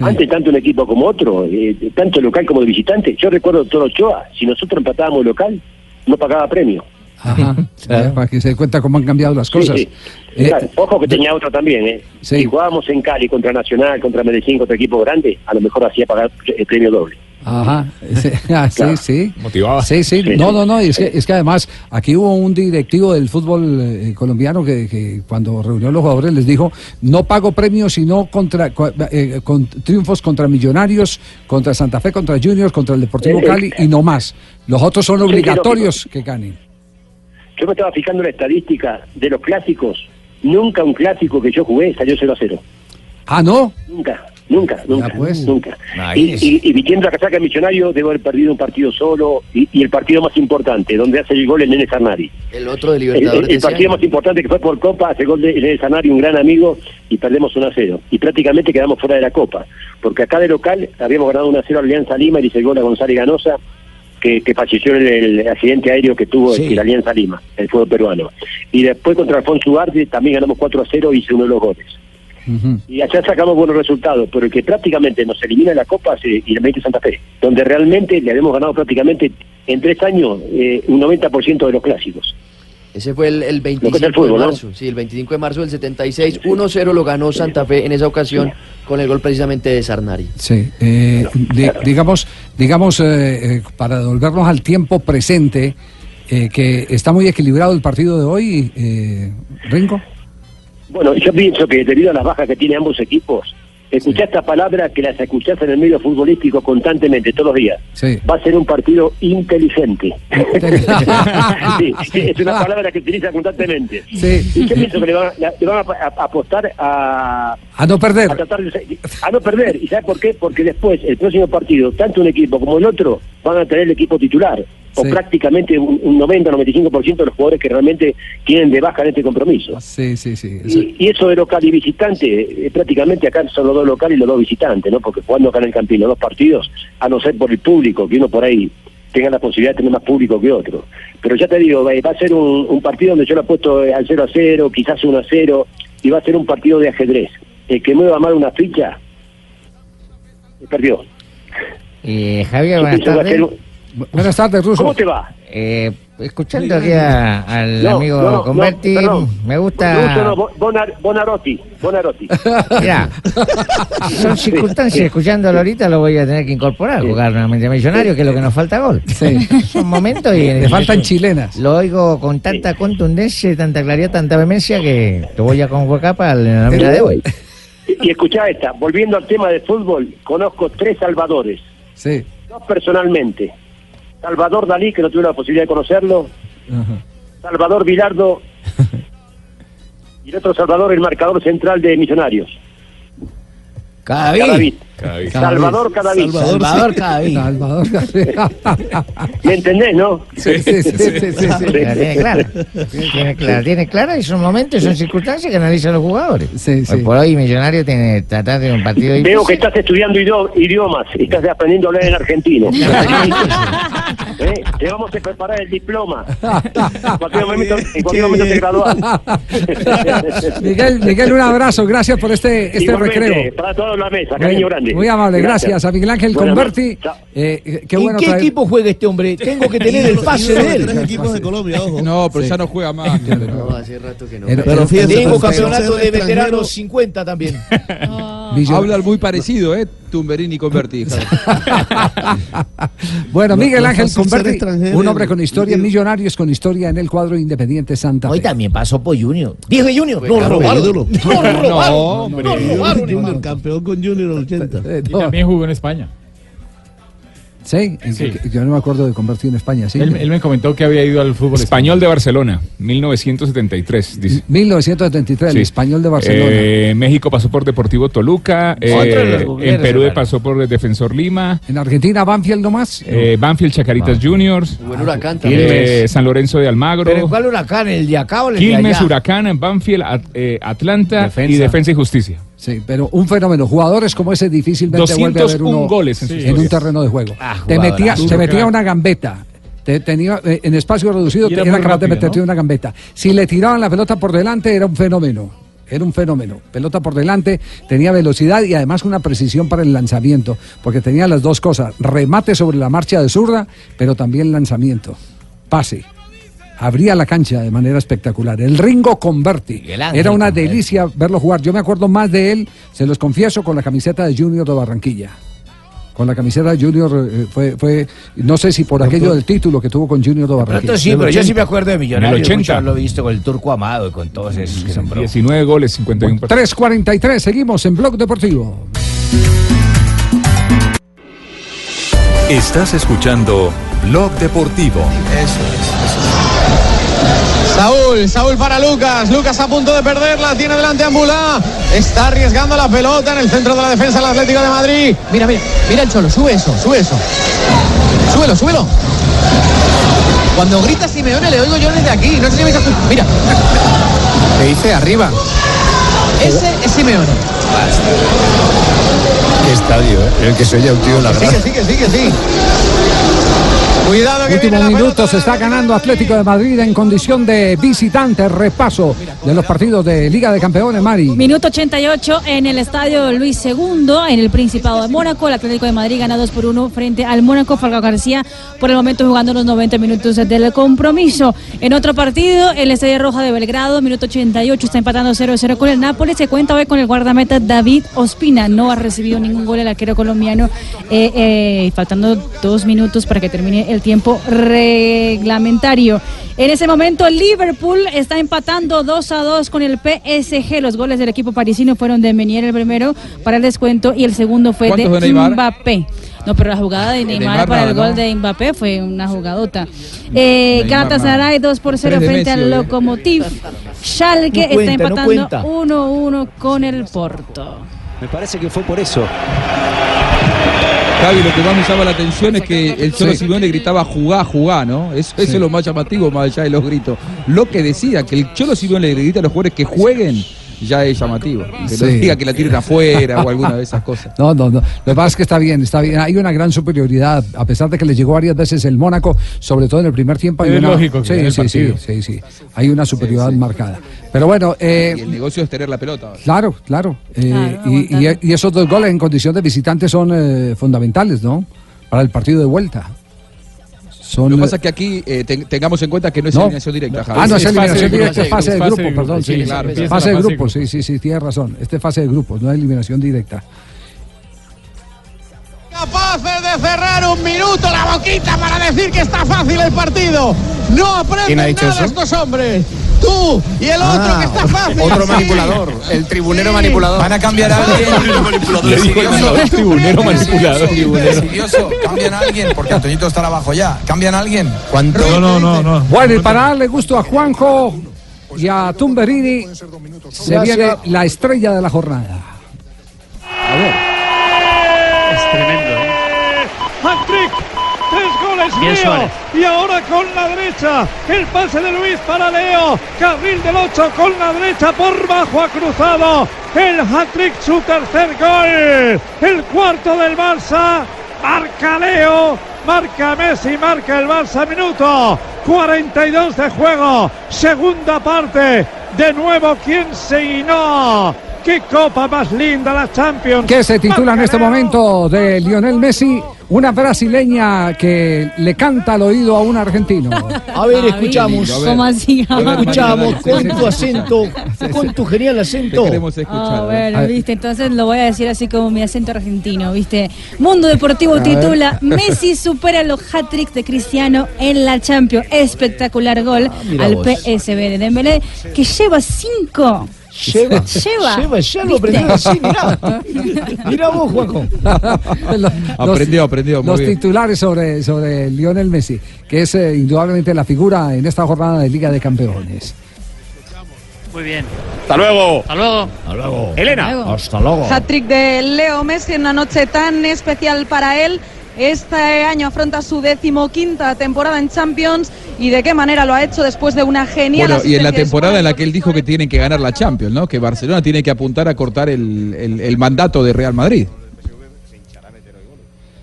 Antes, tanto un equipo como otro, eh, tanto local como de visitante. Yo recuerdo Toro Ochoa, si nosotros empatábamos local, no pagaba premio. Ajá, (laughs) para que se dé cuenta cómo han cambiado las cosas. Sí, sí. Eh, Claro, ojo que tenía otro también, ¿eh? Si jugábamos en Cali contra Nacional, contra Medellín, contra equipo grande, a lo mejor hacía pagar el premio doble. Ajá, sí, (laughs) ah, sí, Claro. sí. Motivaba. Sí, sí, Sí, no, sí. no, no, es que, es que además aquí hubo un directivo del fútbol eh, colombiano que, que cuando reunió a los jugadores les dijo, no pago premios sino contra, eh, con triunfos contra Millonarios, contra Santa Fe, contra Juniors, contra el Deportivo Cali y no más. Los otros son Sí, obligatorios que ganen. Yo me estaba fijando en la estadística de los clásicos. Nunca un clásico que yo jugué salió 0 a 0. Ah, ¿no? Nunca, nunca, nunca, pues. nunca. Y, y, y vistiendo la casaca de millonario debo haber perdido un partido solo y, y el partido más importante, donde hace el gol el Nene Sarnari. El otro de El, Libertadores. el- el partido más importante que fue por Copa, hace gol de Nene Sarnari, un gran amigo, y perdemos 1 a 0. Y prácticamente quedamos fuera de la Copa, porque acá de local habíamos ganado 1 a 0 a Alianza Lima y hizo el gol a González Ganosa, que, que falleció en el, el accidente aéreo que tuvo Sí. en la Alianza Lima, el fútbol peruano. Y después contra Alfonso Ugarte también ganamos 4 a 0 y hizo uno de los goles. Y allá sacamos buenos resultados, pero el que prácticamente nos elimina la Copa es eh, Independiente Santa Fe, donde realmente le habíamos ganado prácticamente en tres años eh, un 90% de los clásicos. Ese fue el, el Lo que es 25 el fútbol, de ¿no? marzo. Sí, el 25 de marzo del 76. 1-0 lo ganó Santa Fe en esa ocasión con el gol precisamente de Sarnari. Sí, eh, di- digamos, digamos eh, eh, para devolvernos al tiempo presente, eh, que está muy equilibrado el partido de hoy, eh, Ringo. Bueno, yo pienso que debido a las bajas que tienen ambos equipos, escuchar esta palabra que las escuchás en el medio futbolístico constantemente, todos los días, Sí. va a ser un partido inteligente. (laughs) sí, sí, es una palabra que utiliza constantemente. Sí. Y yo pienso que le van, a- le van a, a- a apostar a, A no perder. a tratar de- a no perder. ¿Y sabes por qué? Porque después, el próximo partido, tanto un equipo como el otro van a tener el equipo titular. O Sí. prácticamente un, un 90-95% de los jugadores que realmente tienen de baja en este compromiso. Sí, sí, sí. Y, y eso de local y visitante, eh, prácticamente acá son los dos locales y los dos visitantes, ¿no? Porque jugando acá en el Campín los dos partidos, a no ser por el público, que uno por ahí tenga la posibilidad de tener más público que otro. Pero ya te digo, va va a ser un, un partido donde yo lo he puesto eh, al 0 a 0, quizás 1 a 0, y va a ser un partido de ajedrez. El que mueva mal una ficha, se perdió. Eh, Javier, buenas tardes. Buenas tardes, Ruso. ¿Cómo te va? Eh, escuchando aquí a- al No, amigo no, no, Converti, perdón. me gusta... No, Bonar- Bonarotti, Bonarotti. (laughs) Mira, son circunstancias, escuchándolo ahorita lo voy a tener que incorporar, jugar nuevamente a Millonario, que es lo que nos falta gol. Son momentos y... Le faltan chilenas. Lo oigo con tanta contundencia, tanta claridad, tanta vehemencia que lo voy a convocar para la nómina de hoy. Y, y escuchá esta, volviendo al tema de fútbol, conozco tres salvadores, Sí. dos personalmente. Salvador Dalí, que no tuve la posibilidad de conocerlo, Salvador Vilardo (laughs) y el otro Salvador, el marcador central de Millonarios. Cadavid. Salvador Cadavid. Salvador Cadavid. Salvador ¿Me entendés, no? Sí, sí, sí, sí, sí, sí. La tiene clara. Tiene clara, tiene clara y son momentos, son circunstancias que analizan los jugadores. Hoy por hoy Millonario tiene tratar de un partido Veo difícil. que estás estudiando idio- idiomas y estás aprendiendo a hablar en argentino. (laughs) (laughs) ¿Eh? Te vamos a preparar el diploma. (laughs) En cualquier momento, en cualquier momento te gradúas. (laughs) Miguel, Miguel, un abrazo, gracias por este, este recreo. Para toda la mesa, cariño grande. Muy amable, gracias, a Miguel Ángel Buenas Converti. Eh, qué ¿En bueno qué traer- equipo juega este hombre? Tengo que tener el pase de él. No, pero ya no juega más. No, hace rato que no. Pero- Pero fíjate, tengo campeonato de veteranos 50 también. (laughs) Hablan muy parecido, ¿eh? Tumberini y Converti. (laughs) Bueno, No- Miguel no Ángel Converti, un hombre con historia, millonarios con historia en el cuadro Independiente Santa Fe. Hoy también pasó por Junior. Dije Junior. No, Claro, robaron. (laughs) No, robaron. hombre, No, robaron. Junior, campeón con Junior 80. Y también jugó en España. Sí, Sí. que- que yo no me acuerdo de Converti en España, sí. Él, él me comentó que había ido al fútbol español de Barcelona, 1973, dice. 1973, el Sí. español de Barcelona. Eh, México pasó por Deportivo Toluca, eh, de en Perú pasó por Defensor Lima, En Argentina, Banfield nomás. eh, Banfield Chacaritas Juniors, Buen huracán eh, Quilmes, San Lorenzo de Almagro, ¿Pero cuál huracán? ¿El de acá o el de Quilmes, allá? Huracán, Banfield, At- eh, Atlanta Defensa. y Defensa y Justicia. Sí, pero un fenómeno. Jugadores como ese difícilmente vuelve a ver 201 uno goles en en un terreno de juego. Ah, te metía, te Duro, metía una gambeta. Te tenía eh, en espacio reducido era era capaz de meterte ¿no? una gambeta. Si le tiraban la pelota por delante era un fenómeno. Era un fenómeno. Pelota por delante, tenía velocidad y además una precisión para el lanzamiento, porque tenía las dos cosas, remate sobre la marcha de zurda, pero también lanzamiento, pase. Abría la cancha de manera espectacular. El Ringo Converti. Era una Converti. delicia verlo jugar. Yo me acuerdo más de él, se los confieso, con la camiseta de Junior de Barranquilla. Con la camiseta de Junior eh, fue, fue, no sé si por aquello del título que tuvo con Junior de Barranquilla. Pronto sí, pero yo sí me acuerdo de En Millonario. el 80. mucho Lo he visto con el Turco Amado y con todos esos que son 19 goles, 51 partidos. 3.43, seguimos en Blog Deportivo. Estás escuchando Blog Deportivo. Saúl, Saúl para Lucas, Lucas a punto de perderla, tiene delante a Ambulá, está arriesgando la pelota en el centro de la defensa del Atlético de Madrid. Mira, mira, mira el cholo, sube eso, sube eso. Súbelo, súbelo. Cuando grita Simeone le oigo yo desde aquí, no sé si me estás Mira. Le dice arriba. Ese es Simeone. Qué estadio, ¿eh? El que se oye un tío en la Sigue, grada. sigue, sigue, sigue. Cuidado que Último viene la minuto se está ganando Atlético de Madrid en condición de visitante. Repaso de los partidos de Liga de Campeones, Mari. Minuto 88 en el estadio Luis II, en el Principado de Mónaco. El Atlético de Madrid gana 2 por 1 frente al Mónaco. Falcao García por el momento jugando los 90 minutos del compromiso. En otro partido, el Estadio Roja de Belgrado, minuto 88, está empatando 0-0 con el Nápoles. Se cuenta hoy con el guardameta David Ospina. No ha recibido ningún gol el arquero colombiano. eh, eh, faltando dos minutos para que termine el tiempo reglamentario. En ese momento, Liverpool está empatando 2 a 2 con el PSG. Los goles del equipo parisino fueron de Menier el primero para el descuento y el segundo fue de. Mbappé. No, pero la jugada de Neymar, Neymar para nada, el gol ¿no? de Mbappé fue una jugadota. Eh, Galatasaray 2 por 0 Tres de frente Messi, al. Lokomotiv. Schalke No cuenta, está no empatando cuenta. 1-1 con el Porto. Me parece que fue por eso. Javi, lo que más me llama la atención es que el Cholo Sí. Simeone gritaba jugá, jugá, ¿no? Eso, eso es lo más llamativo, más allá de los gritos. Lo que decía, que el Cholo Simeone le grita a los jugadores que jueguen, ya es llamativo. Que no Sí. diga que la tiren afuera o alguna de esas cosas. No, no, no. Lo que pasa es que está bien, está bien. Hay una gran superioridad, a pesar de que le llegó varias veces el Mónaco, sobre todo en el primer tiempo. Hay Es una, lógico que sí, sí, sí, sí, sí. Hay una superioridad marcada. Pero bueno, eh, Y el negocio es tener la pelota. claro, claro. Eh, Claro, y, y- y esos dos goles en condición de visitante son eh, fundamentales, ¿no? Para el partido de vuelta. Son, Lo que pasa es que aquí eh, ten- tengamos en cuenta que no es No. eliminación directa, Javi. Ah, no, es eliminación directa, es grupos, fase de es fase grupo, de perdón. grupos, Sí, sí, claro. Fase de la fase de grupos, sí, sí, sí, tienes razón. Este es fase de grupos, no es eliminación directa. Capaces de cerrar un minuto la boquita para decir que está fácil el partido. No aprenden ¿Quién ha dicho nada eso? estos hombres tú y el otro ah. que está fácil. Otro manipulador, el tribunero manipulador. Van a cambiar a alguien. El (laughs) tribunero manipulador. Decidioso, cambian a alguien, porque Antoñito estará abajo ya. ¿Cambian a alguien? No, no, no, no. Bueno, y para darle gusto a Juanjo y a Tumberini, se viene la estrella de la jornada. A ver. Es tremendo, ¿eh? Bien. Suárez. Y ahora con la derecha. El pase de Luis para Leo. Carril del 8 con la derecha por bajo ha cruzado. El hat-trick, su tercer gol. El cuarto del Barça. Marca Leo. Marca Messi, marca el Barça minuto 42 de juego, segunda parte, de nuevo quién se no. ¡Qué copa más linda la Champions! que se titula en este momento de Lionel Messi, una brasileña que le canta al oído a un argentino. A ver, escuchamos. ¿Cómo así? Escuchamos con tu acento, con tu genial acento. Ah, bueno, viste, entonces lo voy a decir así como mi acento argentino, viste. Mundo Deportivo A ver. titula Messi supera los hat-tricks de Cristiano en la Champions. Espectacular gol mira al vos. PSV de Dembélé que lleva cinco. Lleva, (laughs) lleva. lleva, ya lo aprendió así, mirá. (laughs) Mirá vos, Juanjo. (laughs) Los- Aprendió, aprendió, muy Los bien. titulares sobre, sobre Lionel Messi, que es eh, indudablemente la figura en esta jornada de Liga de Campeones. Muy bien. Hasta luego. Hasta luego. Hasta luego. Elena. Hasta luego. Hat-trick de Leo Messi en una noche tan especial para él. Este año afronta su decimoquinta temporada en Champions y de qué manera lo ha hecho después de una genial Bueno, y en la temporada en la que él dijo que tienen que ganar la Champions, ¿no? Que Barcelona tiene que apuntar a cortar el, el- el mandato de Real Madrid.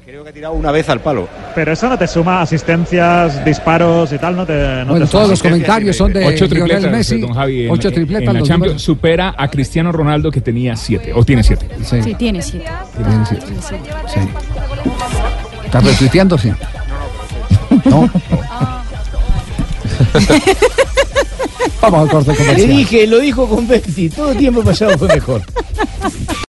Creo que ha tirado una vez al palo. Pero eso no te suma asistencias, disparos y tal, no te. No Bueno, te todos los comentarios son de Ocho tripletas, Messi. don Javi, en, ocho tripletas. en la Champions números- supera a Cristiano Ronaldo que tenía siete, o tiene siete. Sí, tiene siete. Tiene siete. Sí. ¿Está retuiteando? Sí. No. Vamos al corte Le comercial. dije, lo dijo con Betty. Todo tiempo pasado fue mejor.